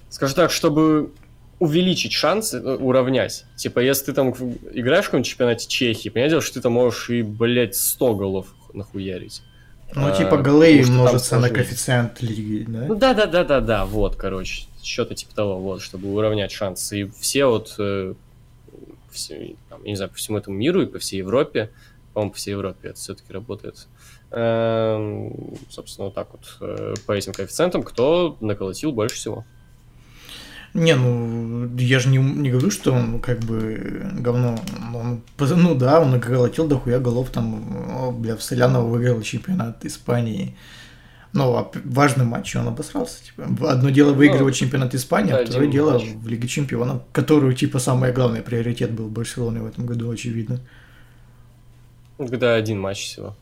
скажем так, чтобы увеличить шансы, э, уравнять. Типа, если ты там играешь в каком-нибудь чемпионате Чехии, понятно, что ты там можешь и, блядь, 100 голов нахуярить. Ну, типа голы множится на коэффициент лиги, да? Ну да, да, да, да, да, вот, короче, что-то типа того, вот, чтобы уравнять шансы. И все вот, э, все, там, не знаю, по всему этому миру и по всей Европе, по-моему, по всей Европе это все-таки работает. Э, собственно, вот так вот, э, по этим коэффициентам, кто наколотил больше всего. Не, ну, я же не, не говорю, что он как бы говно. Он, ну да, он наколотил дохуя голов, там, бля, в Солянова выиграл чемпионат Испании. Но а важный матч он обосрался. Типа. Одно дело выигрывать ну, чемпионат Испании, а второе дело матч. в Лиге Чемпионов, которую, типа, самый главный приоритет был Барселоны в этом году, очевидно. Когда один матч всего.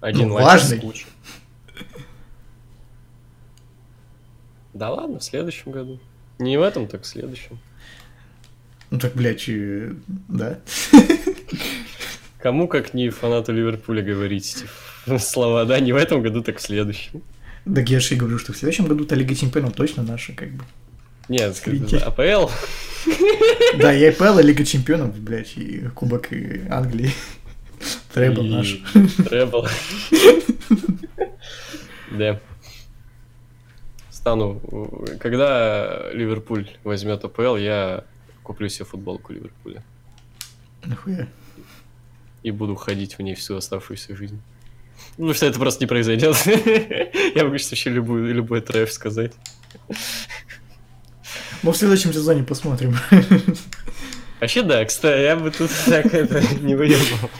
Один ну, матч важный. Да ладно, в следующем году. Не в этом, так в следующем. Ну так, блядь, и... да. Кому как не фанату Ливерпуля говорить эти слова, да, не в этом году, так в следующем. Так я же и говорю, что в следующем году-то Лига Чемпионов точно наша, как бы. Нет, Скриньте. АПЛ. Да, и АПЛ, и Лига Чемпионов, блядь, и Кубок и Англии. Требл И наш. Требл. Да. Стану... Когда Ливерпуль возьмет АПЛ, я куплю себе футболку Ливерпуля. Нахуя? И буду ходить в ней всю оставшуюся жизнь. Ну, что это просто не произойдет. Я могу сейчас вообще любую, любой трэш сказать. Ну, в следующем сезоне посмотрим. Вообще, да, кстати, я бы тут так это не выебал.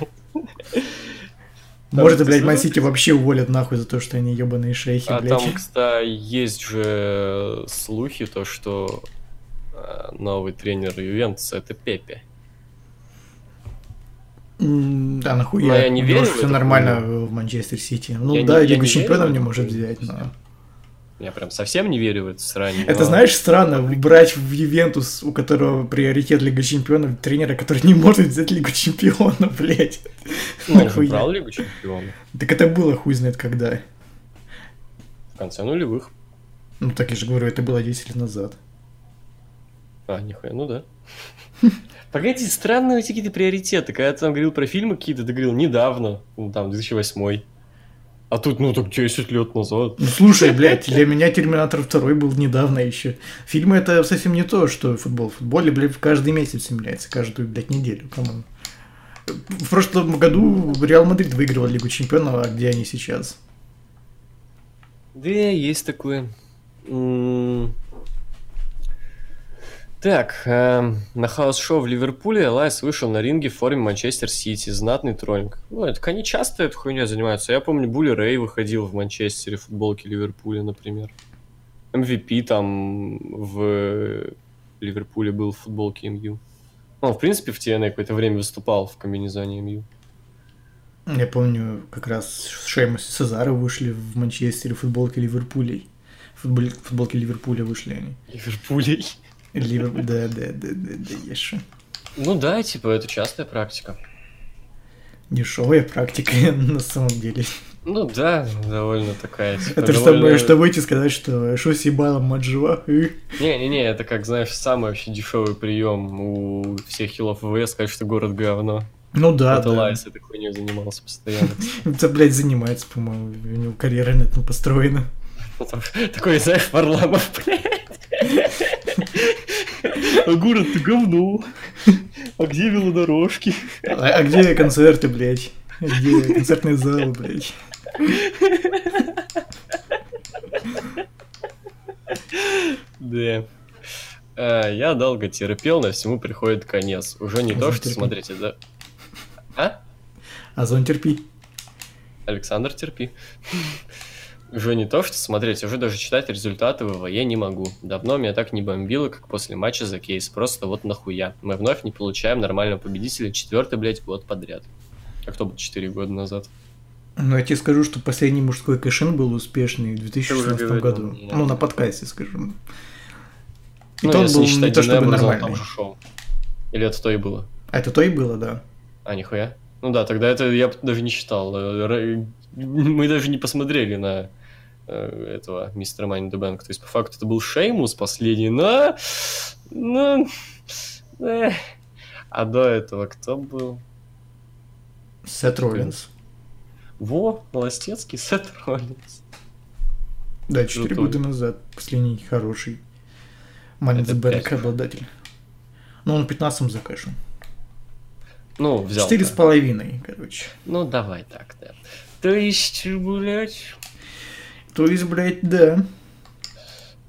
Может, ты блядь? Ман-Сити вообще уволят нахуй за то, что они ебаные шейхи, А блядь. там, кстати, есть же слухи, то, что э, новый тренер Ювентуса это Пепе. Да, нахуя. Но я не верю ж в всё это нормально хуйню. в Манчестер Сити. Ну Я не- да, я Лигу не верю Чемпионов в не эту может взять, но... Я прям совсем не верю в это срань. Это но- знаешь, странно, брать в Ювентус, у которого приоритет Лига Чемпионов, тренера, который не может взять Лигу Чемпионов, блядь. Ну, он же брал Лигу Чемпионов Так это было хуй знает когда. в конце нулевых. Ну так я же говорю, это было 10 лет назад. А, нихуя, ну да. Погоди, странные эти какие-то приоритеты. Когда ты там говорил про фильмы какие-то, ты говорил недавно, ну, там, 2008 А тут, ну, так 10 лет назад. Ну слушай, блядь, для меня Терминатор 2 был недавно еще. Фильмы это совсем не то, что футбол. В футболе, блядь, каждый месяц меняется, каждую, блядь, неделю, по-моему. В прошлом году Реал Мадрид выигрывал Лигу Чемпионов, а где они сейчас? Да, есть такое. М. Так, эм, на хаус-шоу в Ливерпуле Элайас вышел на ринге в форме Манчестер Сити. Знатный троллинг. Ну, это они часто этой хуйней занимаются. Я помню, Булли Рэй выходил в Манчестере в футболке Ливерпуля, например. MVP там в Ливерпуле был в футболке МЮ. Ну, он, в принципе, в TNA какое-то время выступал в комбинезоне МЮ. Я помню, как раз Шеймус и Сезаро вышли в Манчестере в футболке Ливерпулей. Футбол... В футболке Ливерпуля вышли они. Ливерпулей. Ливер... Да, да, да, да, да, еще. Ну да, типа, это частая практика. Дешевая практика на самом деле. Ну да, довольно такая. типа, Это же довольно- самое, что выйти сказать, что что с ебалом мать жива. э. Не-не-не, это как, знаешь, самый вообще дешевый прием у всех хилов ВВС сказать, что город говно. Ну да, это да. Лайс этой хуйней занимался постоянно. Это, блядь, занимается, по-моему, у него карьера на этом построена. Такой, знаешь, Варламов, блядь. А город-то говно. А где велодорожки? А, а где концерты, блядь? Где концертные залы, блядь? Да. А, Я долго терпел, но всему приходит конец. Уже не то, что Терпи. смотрите, да? А? Озон терпи. Александр, терпи. Уже не то, что смотреть, уже даже читать результаты ВВЕ я не могу. Давно меня так не бомбило, как после матча за кейс. Просто вот нахуя. Мы вновь не получаем нормального победителя четвертый, блядь, год подряд. А кто был 4 года назад? Ну, я тебе скажу, что последний мужской кэшин был успешный в 2016 говорил, году. да. Ну, на подкасте, скажем. И ну, то он если был не не считать то чтобы он там нормальный. же шоу. Или это то и было? А это то и было, да. А, нихуя. Ну да, тогда это я даже не считал. Мы даже не посмотрели на этого мистера Мани the Bank. То есть, по факту, это был Шеймус последний, но... Ну... э. А до этого кто был? Сет Роллинс. Во, Холостецкий, Сет Роллинс. Да, 4 Крутой. года назад. Последний хороший. Bank пять. обладатель. Ну, он 15 закэшил. Ну, взял. Четыре с половиной, короче. Ну, давай так, да. То есть, блядь, То есть, блядь, да.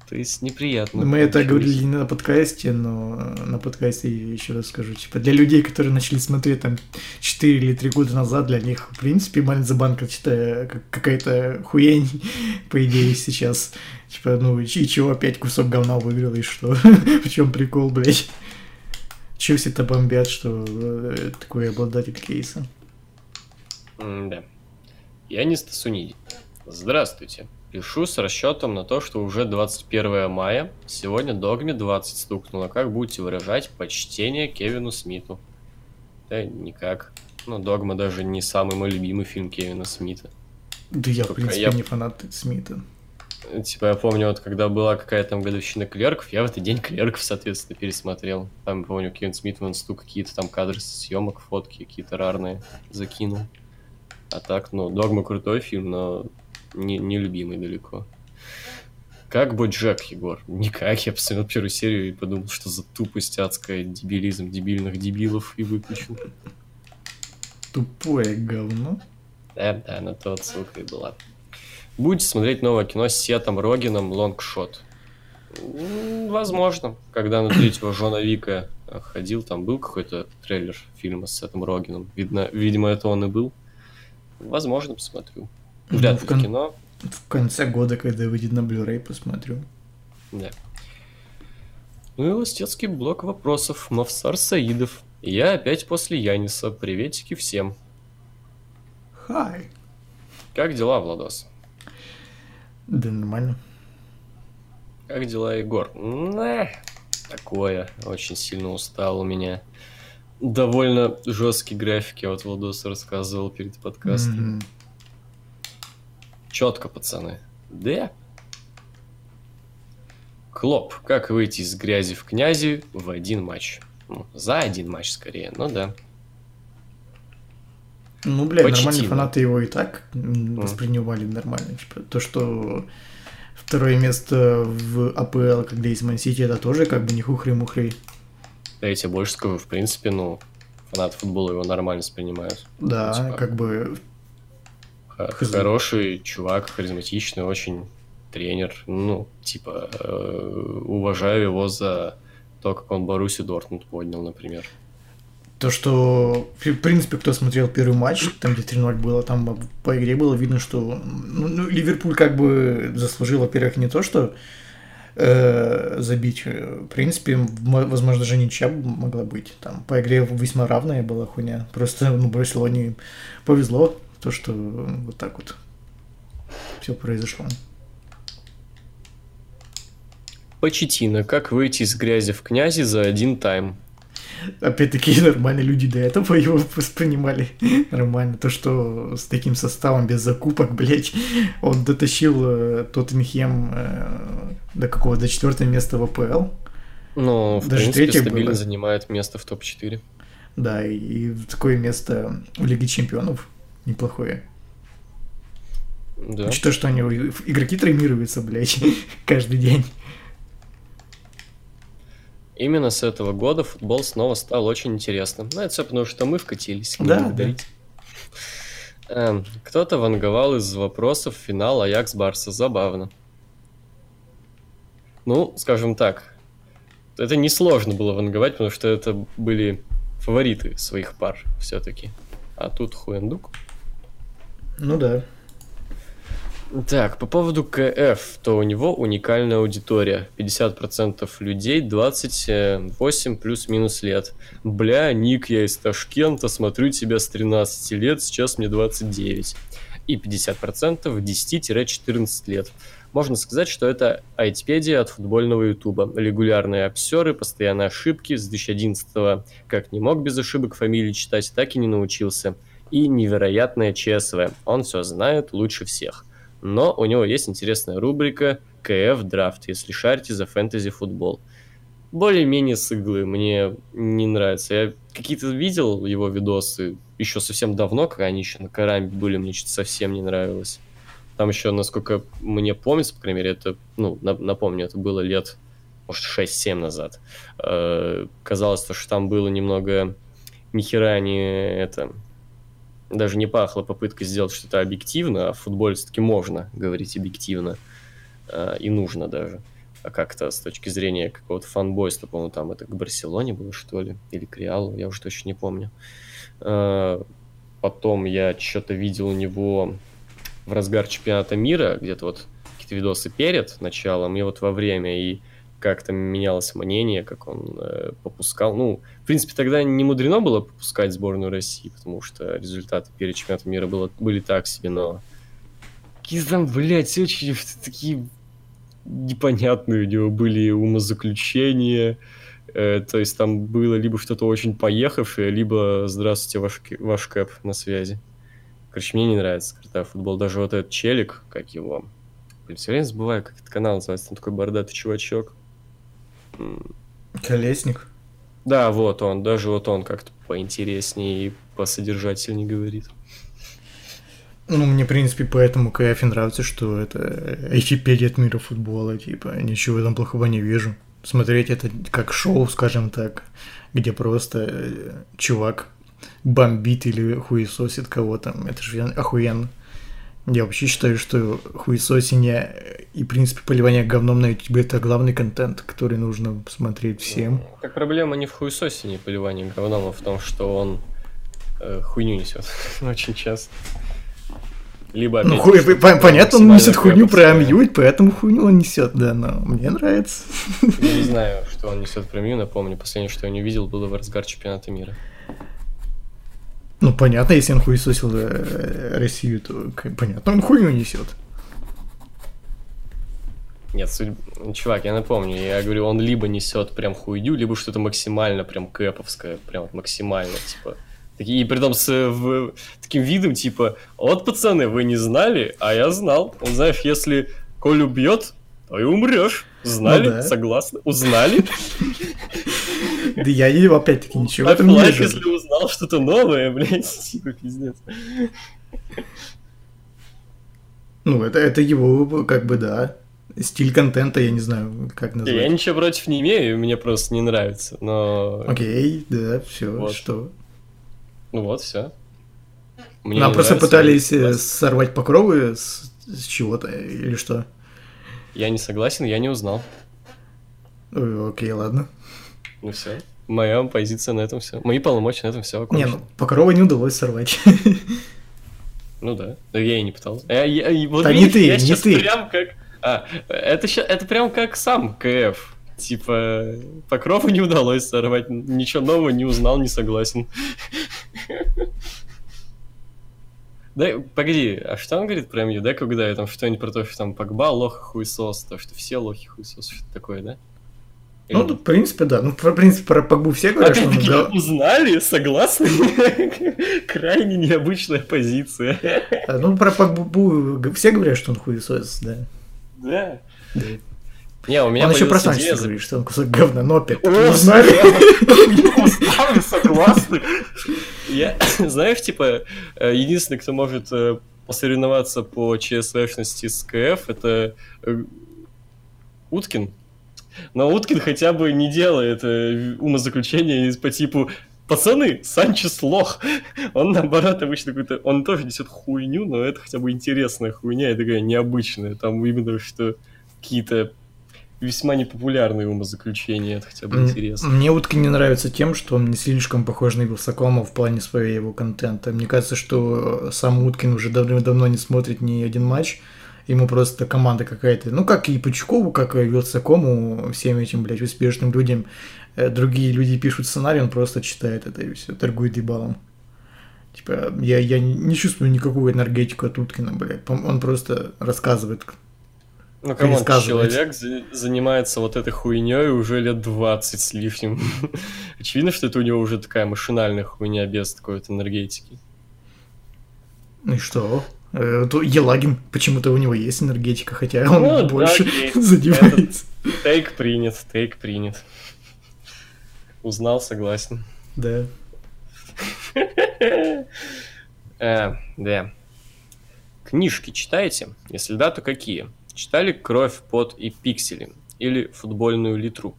то есть неприятно. Мы это говорили не на подкасте, но на подкасте я еще раз скажу. Типа, для людей, которые начали смотреть там 4 или 3 года назад, для них, в принципе, это как- какая-то хуйня, по идее, сейчас. Типа, ну, и чего опять кусок говна выиграл, и что? В чем прикол, блядь? Чего все это бомбят, что э, такой обладатель кейса? Да. Я не Стасуниди. Здравствуйте. Пишу с расчетом на то, что уже 21 мая, сегодня Догме 20 стукнуло. Как будете выражать почтение Кевину Смиту? Да никак. Ну, Догма даже не самый мой любимый фильм Кевина Смита. Да я, в Только принципе, я- не фанат Смита. Типа, я помню, вот когда была какая-то там годовщина клерков, я в этот день клерков, соответственно, пересмотрел. Там, помню, Кевин Смит в инсту какие-то там кадры съемок, фотки какие-то рарные закинул. А так, ну, Догма крутой фильм, но не, не любимый далеко. Как Боджек, Егор? Никак. Я посмотрел первую серию и подумал, что за тупость адская, дебилизм дебильных дебилов и выключил. Тупое говно. Да, да, на то отсылка и была. Будете смотреть новое кино с Сетом Рогином «Лонгшот». Возможно. Когда на третьего Жона Вика ходил, там был какой-то трейлер фильма с Сетом Рогином. Видно, видимо, это он и был. Возможно, посмотрю. Ну, Вряд ли в кон... кино. В конце года, когда выйдет на Blu-ray, посмотрю. Да. Ну и ластецкий блок вопросов. Мавсар Саидов. Я опять после Яниса. Приветики всем. Хай. Как дела, Владос? Да нормально. Как дела, Егор? Не, такое. Очень сильно устал у меня. Довольно жесткие графики, вот Владос рассказывал перед подкастом. Mm-hmm. Четко, пацаны. Да. Клоп. Как выйти из грязи в князи в один матч? Ну, за один матч скорее, ну да. Ну, блядь, Почти, нормальные фанаты его и так воспринимали нормально. Типа, то, что второе место в АПЛ, когда есть Мансити, это тоже как бы не хухры-мухры. Да, я тебе больше скажу, в принципе, ну, фанаты футбола его нормально воспринимают. Да, ну, типа, как бы... Хороший чувак, харизматичный, очень тренер. Ну, типа, э, уважаю его за то, как он Баруси Дортмунд поднял, например. То, что, в принципе, кто смотрел первый матч, там где 3-0 было, там по игре было видно, что ну, ну, Ливерпуль как бы заслужил, во-первых, не то, что э, забить. В принципе, возможно, даже ничья могла быть. Там по игре весьма равная была хуйня. Просто ну, Барселоне повезло, то, что вот так вот все произошло. Почетина. Как выйти из грязи в князи за один тайм? опять-таки нормальные люди до этого его воспринимали нормально. То, что с таким составом без закупок, блядь, он дотащил э, Тоттенхем э, до какого? До четвертого места в АПЛ. Ну, в Даже принципе, стабильно было. занимает место в топ-4. Да, и такое место в Лиге Чемпионов неплохое. Да. Учитывая, что они игроки травмируются, блядь, каждый день. Именно с этого года футбол снова стал очень интересным. Ну, это все потому, что мы вкатились. Да, да. Эм, кто-то ванговал из вопросов финал Аякс-Барса. Забавно. Ну, скажем так, это несложно было ванговать, потому что это были фавориты своих пар все-таки. А тут Хуэндук. Ну да. Так, по поводу КФ, то у него уникальная аудитория. 50% людей 28 плюс-минус лет. Бля, Ник, я из Ташкента, смотрю тебя с 13 лет, сейчас мне 29. И 50% 10-14 лет. Можно сказать, что это айтипедия от футбольного ютуба. Регулярные обсеры, постоянные ошибки. С 2011 как не мог без ошибок фамилии читать, так и не научился. И невероятное ЧСВ. Он все знает лучше всех но у него есть интересная рубрика КФ Драфт, если шарите за фэнтези футбол. Более-менее с иглы, мне не нравится. Я какие-то видел его видосы еще совсем давно, когда они еще на Караме были, мне что-то совсем не нравилось. Там еще, насколько мне помнится, по крайней мере, это, ну, напомню, это было лет, может, 6-7 назад. Э, казалось, что там было немного нихера не это даже не пахло попыткой сделать что-то объективно, а в футболе все-таки можно говорить объективно э, и нужно даже. А как-то с точки зрения какого-то фанбойства, по-моему, там это к Барселоне было, что ли, или к Реалу, я уже точно не помню. Э, потом я что-то видел у него в разгар чемпионата мира, где-то вот какие-то видосы перед началом и вот во время, и как-то менялось мнение, как он э, попускал. Ну, в принципе, тогда не мудрено было попускать сборную России, потому что результаты перед чемпионатом мира было, были так себе, но... Какие там, блядь, очень такие непонятные у него были умозаключения. Э, то есть там было либо что-то очень поехавшее, либо «Здравствуйте, ваш, ваш кэп на связи». Короче, мне не нравится когда футбол. Даже вот этот челик, как его, Блин, все время забываю, как этот канал называется. Там такой бородатый чувачок. Колесник. Да, вот он. Даже вот он как-то поинтереснее и посодержательнее говорит. Ну, мне, в принципе, поэтому КФ нравится, что это Википедия от мира футбола, типа, ничего там плохого не вижу. Смотреть это как шоу, скажем так, где просто э, чувак бомбит или хуесосит кого-то, это же охуенно. Я вообще считаю, что хуесосение и, в принципе, поливание говном на YouTube это главный контент, который нужно смотреть всем. Как проблема не в хуесосении поливании говном, а в том, что он э, хуйню несет очень часто. Либо ну, хуй, понятно, он несет хуйню про Амьюль, поэтому хуйню он несет, да, но мне нравится. Я не знаю, что он несет про Мью, напомню, последнее, что я не видел, было в разгар чемпионата мира. Ну, понятно, если он хуесосил э, Россию, то понятно, он хуйню несет. Нет, суть... чувак, я напомню, я говорю, он либо несет прям хуйню, либо что-то максимально прям кэповское, прям максимально, типа, Такие, и при том с в, таким видом, типа, вот, пацаны, вы не знали, а я знал. Он, знаешь, если Колю бьет, то и умрешь. Знали? Ну, да. Согласны? Узнали? Да я и опять-таки ничего в этом не вижу. если узнал что-то новое, блядь, типа пиздец. Ну, это, это его, как бы, да, стиль контента, я не знаю, как назвать. Я ничего против не имею, мне просто не нравится, но... Окей, да, все, вот. что? Ну вот, все. Мне Нам просто пытались э, сорвать покровы с, с чего-то или что? Я не согласен, я не узнал. Окей, ладно. Ну все. Моя позиция на этом все. Мои полномочия на этом все. Не, ну покровы не удалось сорвать. Ну да. Я и не пытался. Я, я, вот да видишь, не ты, я не ты. Прям как... А, это, это прям как сам КФ. Типа, Покрову не удалось сорвать, ничего нового не узнал, не согласен. Да, погоди, а что он говорит про МЮ, да, когда я там что-нибудь про то, что там Погба лох хуесос, то, что все лохи хуесос, что-то такое, да? Ну, в принципе, да. Ну, в принципе, про Погбу все говорят, что он... Да... узнали, согласны? Крайне необычная позиция. А, ну, про Погбу все говорят, что он хуесос, да. Да. Да. Не, у меня Он еще про Санчеса говорит, что он кусок говна, но опять не узнали. Узнали, согласны. Я, знаешь, типа, э, единственный, кто может э, посоревноваться по ЧСВшности с КФ, это э, Уткин. Но Уткин хотя бы не делает умозаключения по типу Пацаны, Санчес лох. Он наоборот обычно какой-то... Он тоже несет хуйню, но это хотя бы интересная хуйня и такая необычная. Там именно что какие-то весьма непопулярные умозаключения, это хотя бы интересно. Мне утка не нравится тем, что он не слишком похож на Вилсакома в плане своего контента. Мне кажется, что сам Уткин уже давно-давно не смотрит ни один матч, ему просто команда какая-то, ну, как и Пучкову, как и Вилсакому, всем этим, блядь, успешным людям, э, другие люди пишут сценарий, он просто читает это и все, торгует ебалом. Типа, я, я не чувствую никакую энергетику от Уткина, блядь. Он просто рассказывает, ну, кому человек занимается вот этой хуйней уже лет 20 с лишним. Очевидно, что это у него уже такая машинальная хуйня без такой-то энергетики. Ну и что? Э, Елагин, почему-то у него есть энергетика, хотя он ну, больше да, задевается. Тейк принят, тейк принят. Узнал, согласен. Да. э, да. Книжки читаете? Если да, то какие? Читали «Кровь, пот и пиксели» или «Футбольную литру»?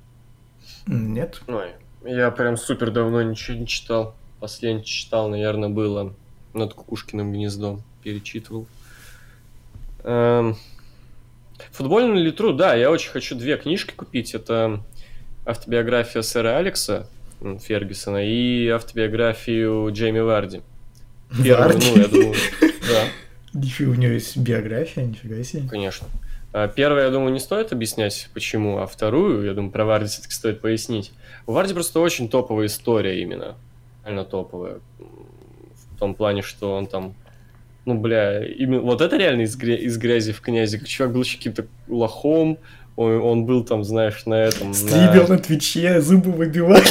Нет. Ой, я прям супер давно ничего не читал. Последний читал, наверное, было над Кукушкиным гнездом. Перечитывал. Эм... Футбольную литру, да, я очень хочу две книжки купить. Это автобиография сэра Алекса Фергюсона и автобиографию Джейми Варди. Первую, ну, я думаю, да. Нифига, у него есть биография, нифига себе. Конечно. А, Первое, я думаю, не стоит объяснять, почему, а вторую, я думаю, про Варди все-таки стоит пояснить. У Варди просто очень топовая история именно. Реально топовая. В том плане, что он там ну, бля, именно, вот это реально из, гря- из грязи в князе. Чувак был еще каким-то лохом, он, он был там, знаешь, на этом... Стримил на... на Твиче, зубы выбивали.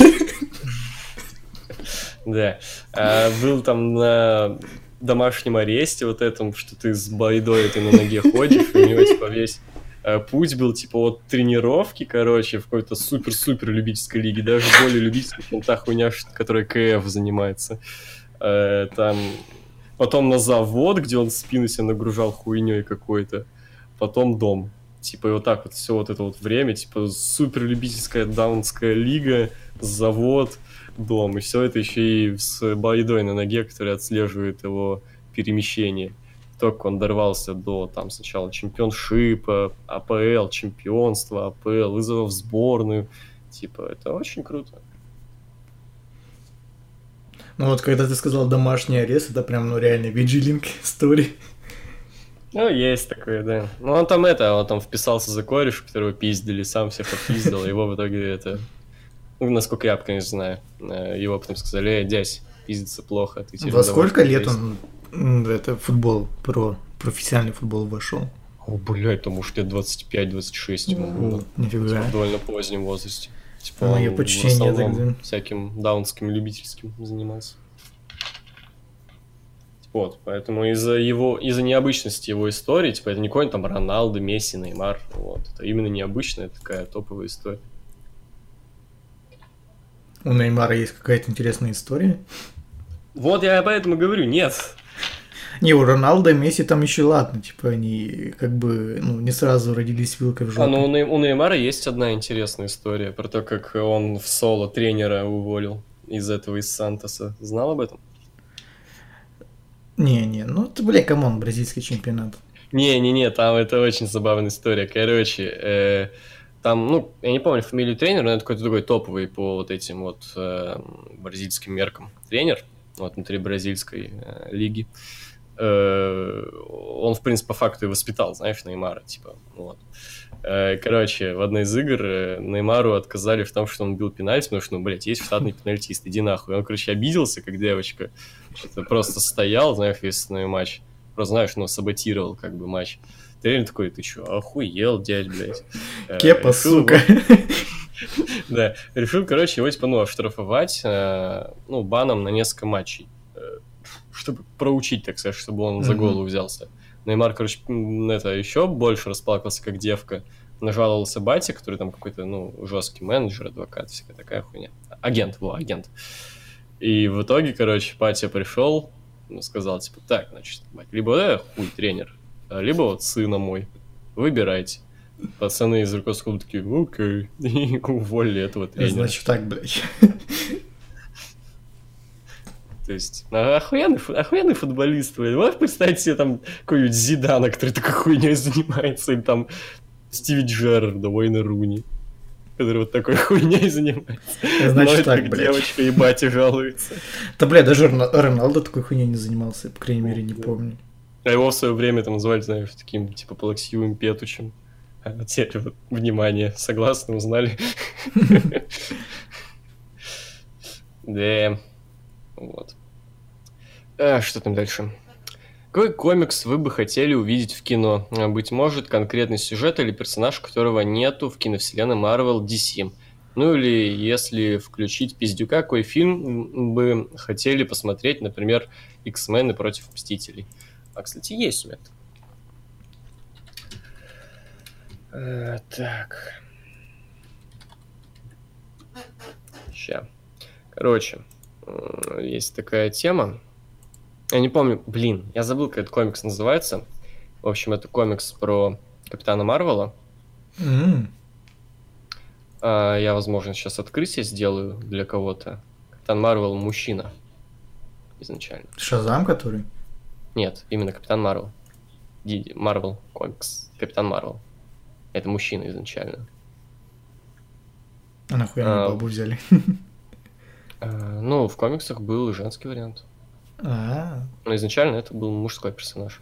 Да. А, был там на домашнем аресте вот этом, что ты с байдой этой на ноге ходишь, у него типа весь э, путь был типа от тренировки, короче, в какой-то супер-супер любительской лиге, даже более любительской, чем та хуйня, которая КФ занимается. Э, там потом на завод, где он спину себе нагружал хуйней какой-то, потом дом. Типа и вот так вот все вот это вот время, типа супер любительская даунская лига, завод, дом. И все это еще и с Байдой на ноге, который отслеживает его перемещение. Только он дорвался до там сначала чемпионшипа, АПЛ, чемпионства, АПЛ, вызова в сборную. Типа, это очень круто. Ну вот, когда ты сказал домашний арест, это прям, ну, реально виджилинг истории. Ну, есть такое, да. Ну, он там это, он там вписался за кореш, которого пиздили, сам всех попиздил, его в итоге это... Ну, насколько я, конечно, знаю. Э, его потом сказали, эй, дядь, пиздится плохо. Ты Во сколько лет он это футбол, про профессиональный футбол вошел? О, блядь, там уж лет 25-26 ему было. Нифига. Типа, в довольно позднем возрасте. Типа, Мое почтение тогда. всяким даунским любительским занимался. Вот, поэтому из-за его, из-за необычности его истории, типа, это не какой-нибудь там Роналдо, Месси, Неймар, вот, это именно необычная такая топовая история. У Неймара есть какая-то интересная история? Вот я поэтому говорю, нет. Не, у Роналда и Месси там еще ладно, типа они как бы ну, не сразу родились вилкой в жопу. А, ну у, у Неймара есть одна интересная история про то, как он в соло тренера уволил из этого, из Сантоса. Знал об этом? Не-не, ну ты, бля, come on, бразильский чемпионат. Не-не-не, там это очень забавная история. Короче, э, там, ну, я не помню фамилию тренера, но это какой-то другой топовый по вот этим вот э, бразильским меркам тренер, вот внутри бразильской э, лиги. Э, он, в принципе, по факту и воспитал, знаешь, Неймара, типа, вот. Э, короче, в одной из игр э, Неймару отказали в том, что он бил пенальти, потому что, ну, блядь, есть штатный пенальтист, иди нахуй. Он, короче, обиделся, как девочка, просто стоял, знаешь, весь основной матч, просто, знаешь, ну, саботировал, как бы, матч. Тренер такой, ты чё, охуел, дядь, блядь. Кепа, сука. Да, решил, короче, его, типа, ну, оштрафовать, ну, баном на несколько матчей чтобы проучить, так сказать, чтобы он mm-hmm. за голову взялся. Неймар, короче, это еще больше расплакался, как девка. Нажаловался Бати, который там какой-то, ну, жесткий менеджер, адвокат, всякая такая хуйня. Агент, во, агент. И в итоге, короче, Патя пришел, ну, сказал, типа, так, значит, бать, либо э, хуй тренер, либо вот сына мой, выбирайте. Пацаны из Рукоскоба такие, окей, и уволили этого тренера. Значит так, блядь. То есть, охуенный, охуенный футболист. Блин. Можешь представить себе там какой-нибудь Зидана, который такой хуйней занимается, или там Стиви Джерарда, Уэйна Руни, который вот такой хуйней занимается. Значит Но так, блядь. девочка и батя жалуется. Да, бля, даже Роналдо такой хуйней не занимался, по крайней мере, не помню. А его в свое время там звали, знаешь, таким, типа, плаксивым петучим. А теперь вот, внимание, согласны, узнали. Да. Вот. А, что там дальше? Какой комикс вы бы хотели увидеть в кино? А, быть может, конкретный сюжет или персонаж, которого нету в киновселенной Marvel DC? Ну или если включить пиздюка, какой фильм бы хотели посмотреть, например, X-мены против Мстителей? А, кстати, есть у меня. А, так. Ща. Короче, Э, есть такая тема. Я не помню, блин, я забыл, как этот комикс называется. В общем, это комикс про Капитана Марвела. Mm. А, я, возможно, сейчас открытие сделаю для кого-то. Капитан Марвел мужчина. Изначально. Шазам, который? Нет, именно Капитан Марвел. Марвел комикс. Капитан Марвел. Это мужчина изначально. А нахуя а, бабу взяли? Э, ну, в комиксах был женский вариант. А. Но изначально это был мужской персонаж.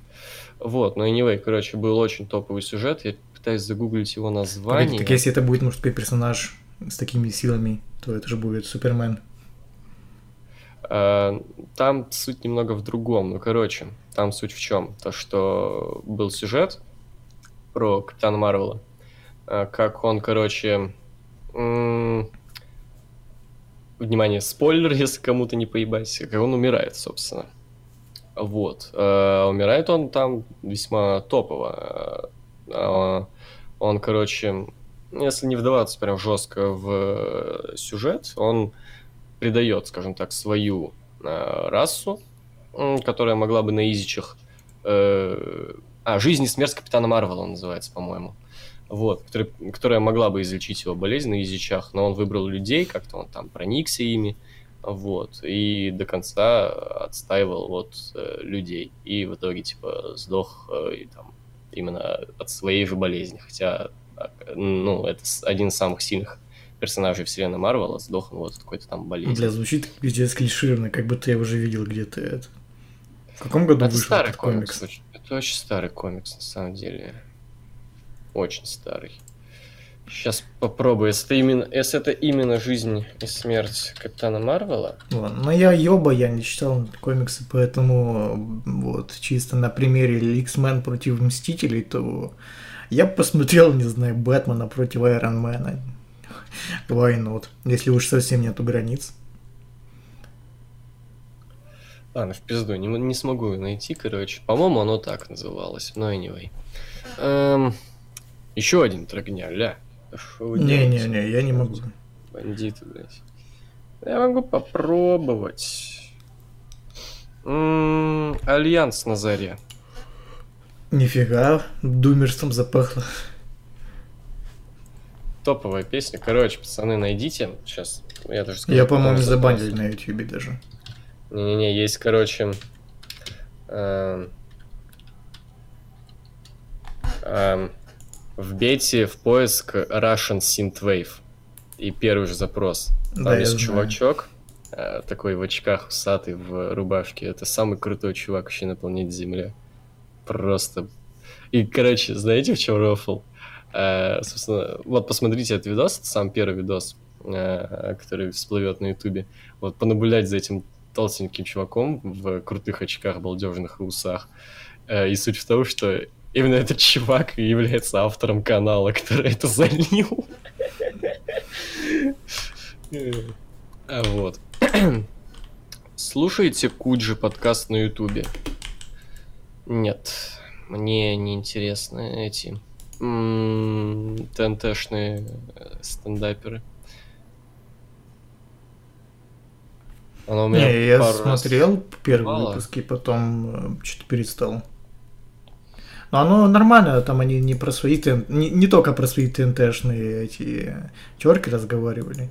Вот, но anyway, короче, был очень топовый сюжет. Я пытаюсь загуглить его название. Погоди, так если это будет мужской персонаж с такими силами, то это же будет Супермен. Э, там суть немного в другом. Ну, короче, там суть в чем? То, что был сюжет про Капитана Марвела, э, как он, короче, внимание, спойлер, если кому-то не поебать, как он умирает, собственно. Вот. Э, умирает он там весьма топово. Э, он, короче, если не вдаваться прям жестко в сюжет, он придает, скажем так, свою э, расу, которая могла бы на изичах... Э, а, «Жизнь и смерть Капитана Марвела» называется, по-моему. Вот, который, которая могла бы излечить его болезнь на изичах, но он выбрал людей, как-то он там проникся ими, вот, и до конца отстаивал вот э, людей, и в итоге, типа, сдох э, и, там, именно от своей же болезни, хотя, ну, это один из самых сильных персонажей вселенной Марвела, сдох он вот от какой-то там болезни. Бля, звучит пиздец клишированно, как будто я уже видел где-то это. В каком году это вышел старый этот комикс? комикс? Это очень старый комикс, на самом деле. Очень старый. Сейчас попробую. Если это именно, если это именно жизнь и смерть Капитана Марвела. Ладно, но я ёба, я не читал комиксы, поэтому вот чисто на примере X-Men против Мстителей, то я бы посмотрел, не знаю, Бэтмена против Айронмена. Why not? Если уж совсем нету границ. Ладно, в пизду, не, не смогу найти, короче. По-моему, оно так называлось, но anyway. Эм, еще один трогня, ля. Не-не-не, я не могу. Бандиты, блядь. Я могу попробовать. М-м, Альянс на заре. Нифига, думерством запахло. Топовая песня. Короче, пацаны, найдите. Сейчас я даже скажу. Я, по-моему, забанили на ютубе даже. Не-не-не, есть, короче... эм, эм, вбейте в поиск Russian Synthwave. И первый же запрос. Там Да, есть чувачок, э, такой в очках, усатый, в рубашке. Это самый крутой чувак вообще на планете Земля. Просто... И, короче, знаете, в чем рофл? Э, собственно, вот посмотрите этот видос, это сам первый видос, э, который всплывет на ютубе. Вот понаблюдать за этим толстеньким чуваком в крутых очках, балдежных и усах. И суть в том, что именно этот чувак и является автором канала, который это залил. А Вот. Слушаете Куджи подкаст на ютубе? Нет, мне не интересны эти ТНТшные э, стендаперы. Оно у меня Не, я пару раз смотрел первые выпуски, потом что-то перестал. Но оно нормально, там они не про свои не, не только про свои ТНТшные эти терки разговаривали.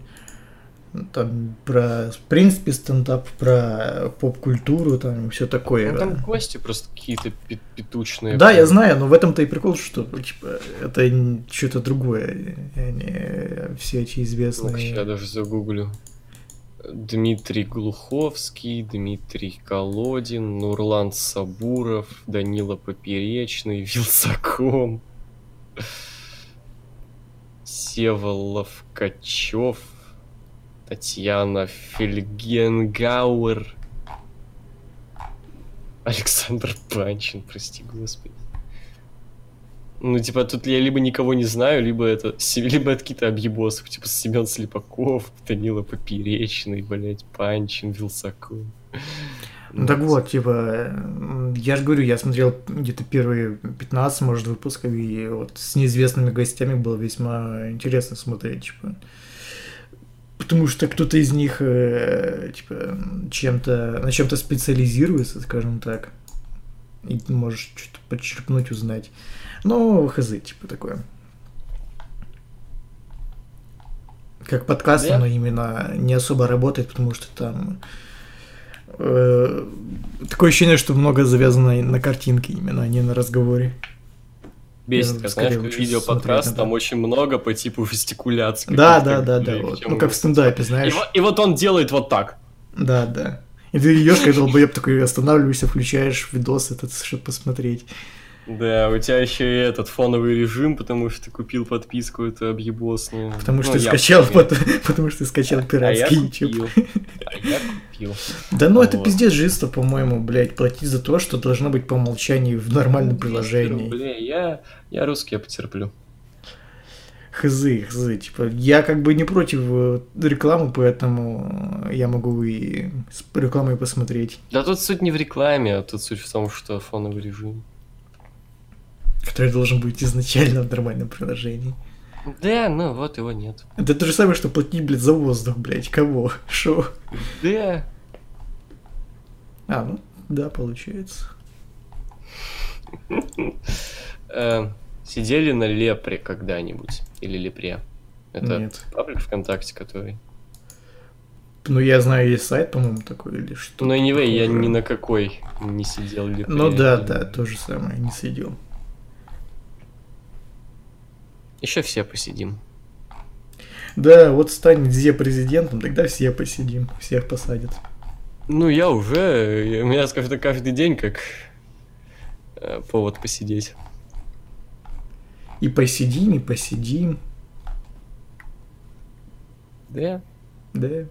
Там про, в принципе, стендап, про поп-культуру, там все такое. Ну, там гости просто какие-то петучные. Да, я знаю, но в этом-то и прикол, что типа, это что-то другое, не все эти Ну, известные. я даже загуглю. Дмитрий Глуховский, Дмитрий Колодин, Нурлан Сабуров, Данила Поперечный, Вилсаком, Севолов Качев, Татьяна Фельгенгауэр, Александр Панчин, прости господи. Ну, типа, тут я либо никого не знаю, либо это, либо это какие-то объебосы, типа Семен Слепаков, Данила Поперечный, блядь, Панчин, Вилсаков. Ну так вот, типа, м, я же говорю, я смотрел где-то первые 15, может, выпусков, и вот с неизвестными гостями было весьма интересно смотреть, типа. Потому что кто-то из них, э, типа, чем-то, на чем-то специализируется, скажем так. И можешь что-то подчеркнуть, узнать. Ну, хз, типа, такое. Как подкаст, Да. оно именно не особо работает, потому что там э, такое ощущение, что много завязано на картинке именно, а не на разговоре. Бесит, как, знаешь, как видеоподкаст, там очень много по типу жестикуляции. Да, да, да, да, вот. Ну, как в стендапе, И знаешь. вот, и вот он делает вот так. Да, да. И ты идешь, как долбоеб такой, останавливаешься, включаешь видос этот, чтобы посмотреть. Да, у тебя еще и этот фоновый режим, потому что ты купил подписку эту объебосную. Потому что Ну, ты скачал, купил. пот- потому что ты скачал А пиратский YouTube. купил. А я купил. Да ну это пиздец жисто, по-моему, блядь, платить за то, что должно быть по умолчанию в нормальном приложении. Бля, я, я русский, я потерплю. хз, хз, типа, я как бы не против э, рекламы, поэтому я могу и с рекламой посмотреть. Да тут суть не в рекламе, а тут суть в том, что фоновый режим. Который должен быть изначально в нормальном приложении. Да, ну вот его нет. Это то же самое, что платить, блядь, за воздух, блядь, кого? Шо? Да. А, ну, да, получается. Э, Сидели на Лепре когда-нибудь? Или Лепре? Это Нет. паблик ВКонтакте, который... Ну, я знаю, есть сайт, по-моему, такой или что. Ну, anyway, я ни на какой не сидел Лепре. Ну да, да, то же самое, не сидел. Еще все посидим. Да, вот станет Зе президентом, тогда все посидим, всех посадят. Ну, я уже... У меня каждый, каждый день как э, повод посидеть. И посидим, и посидим, Да. да.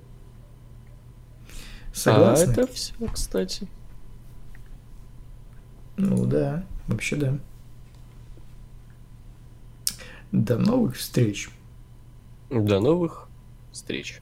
Согласны? А это все, кстати. Ну да, вообще да. До новых встреч. До новых встреч.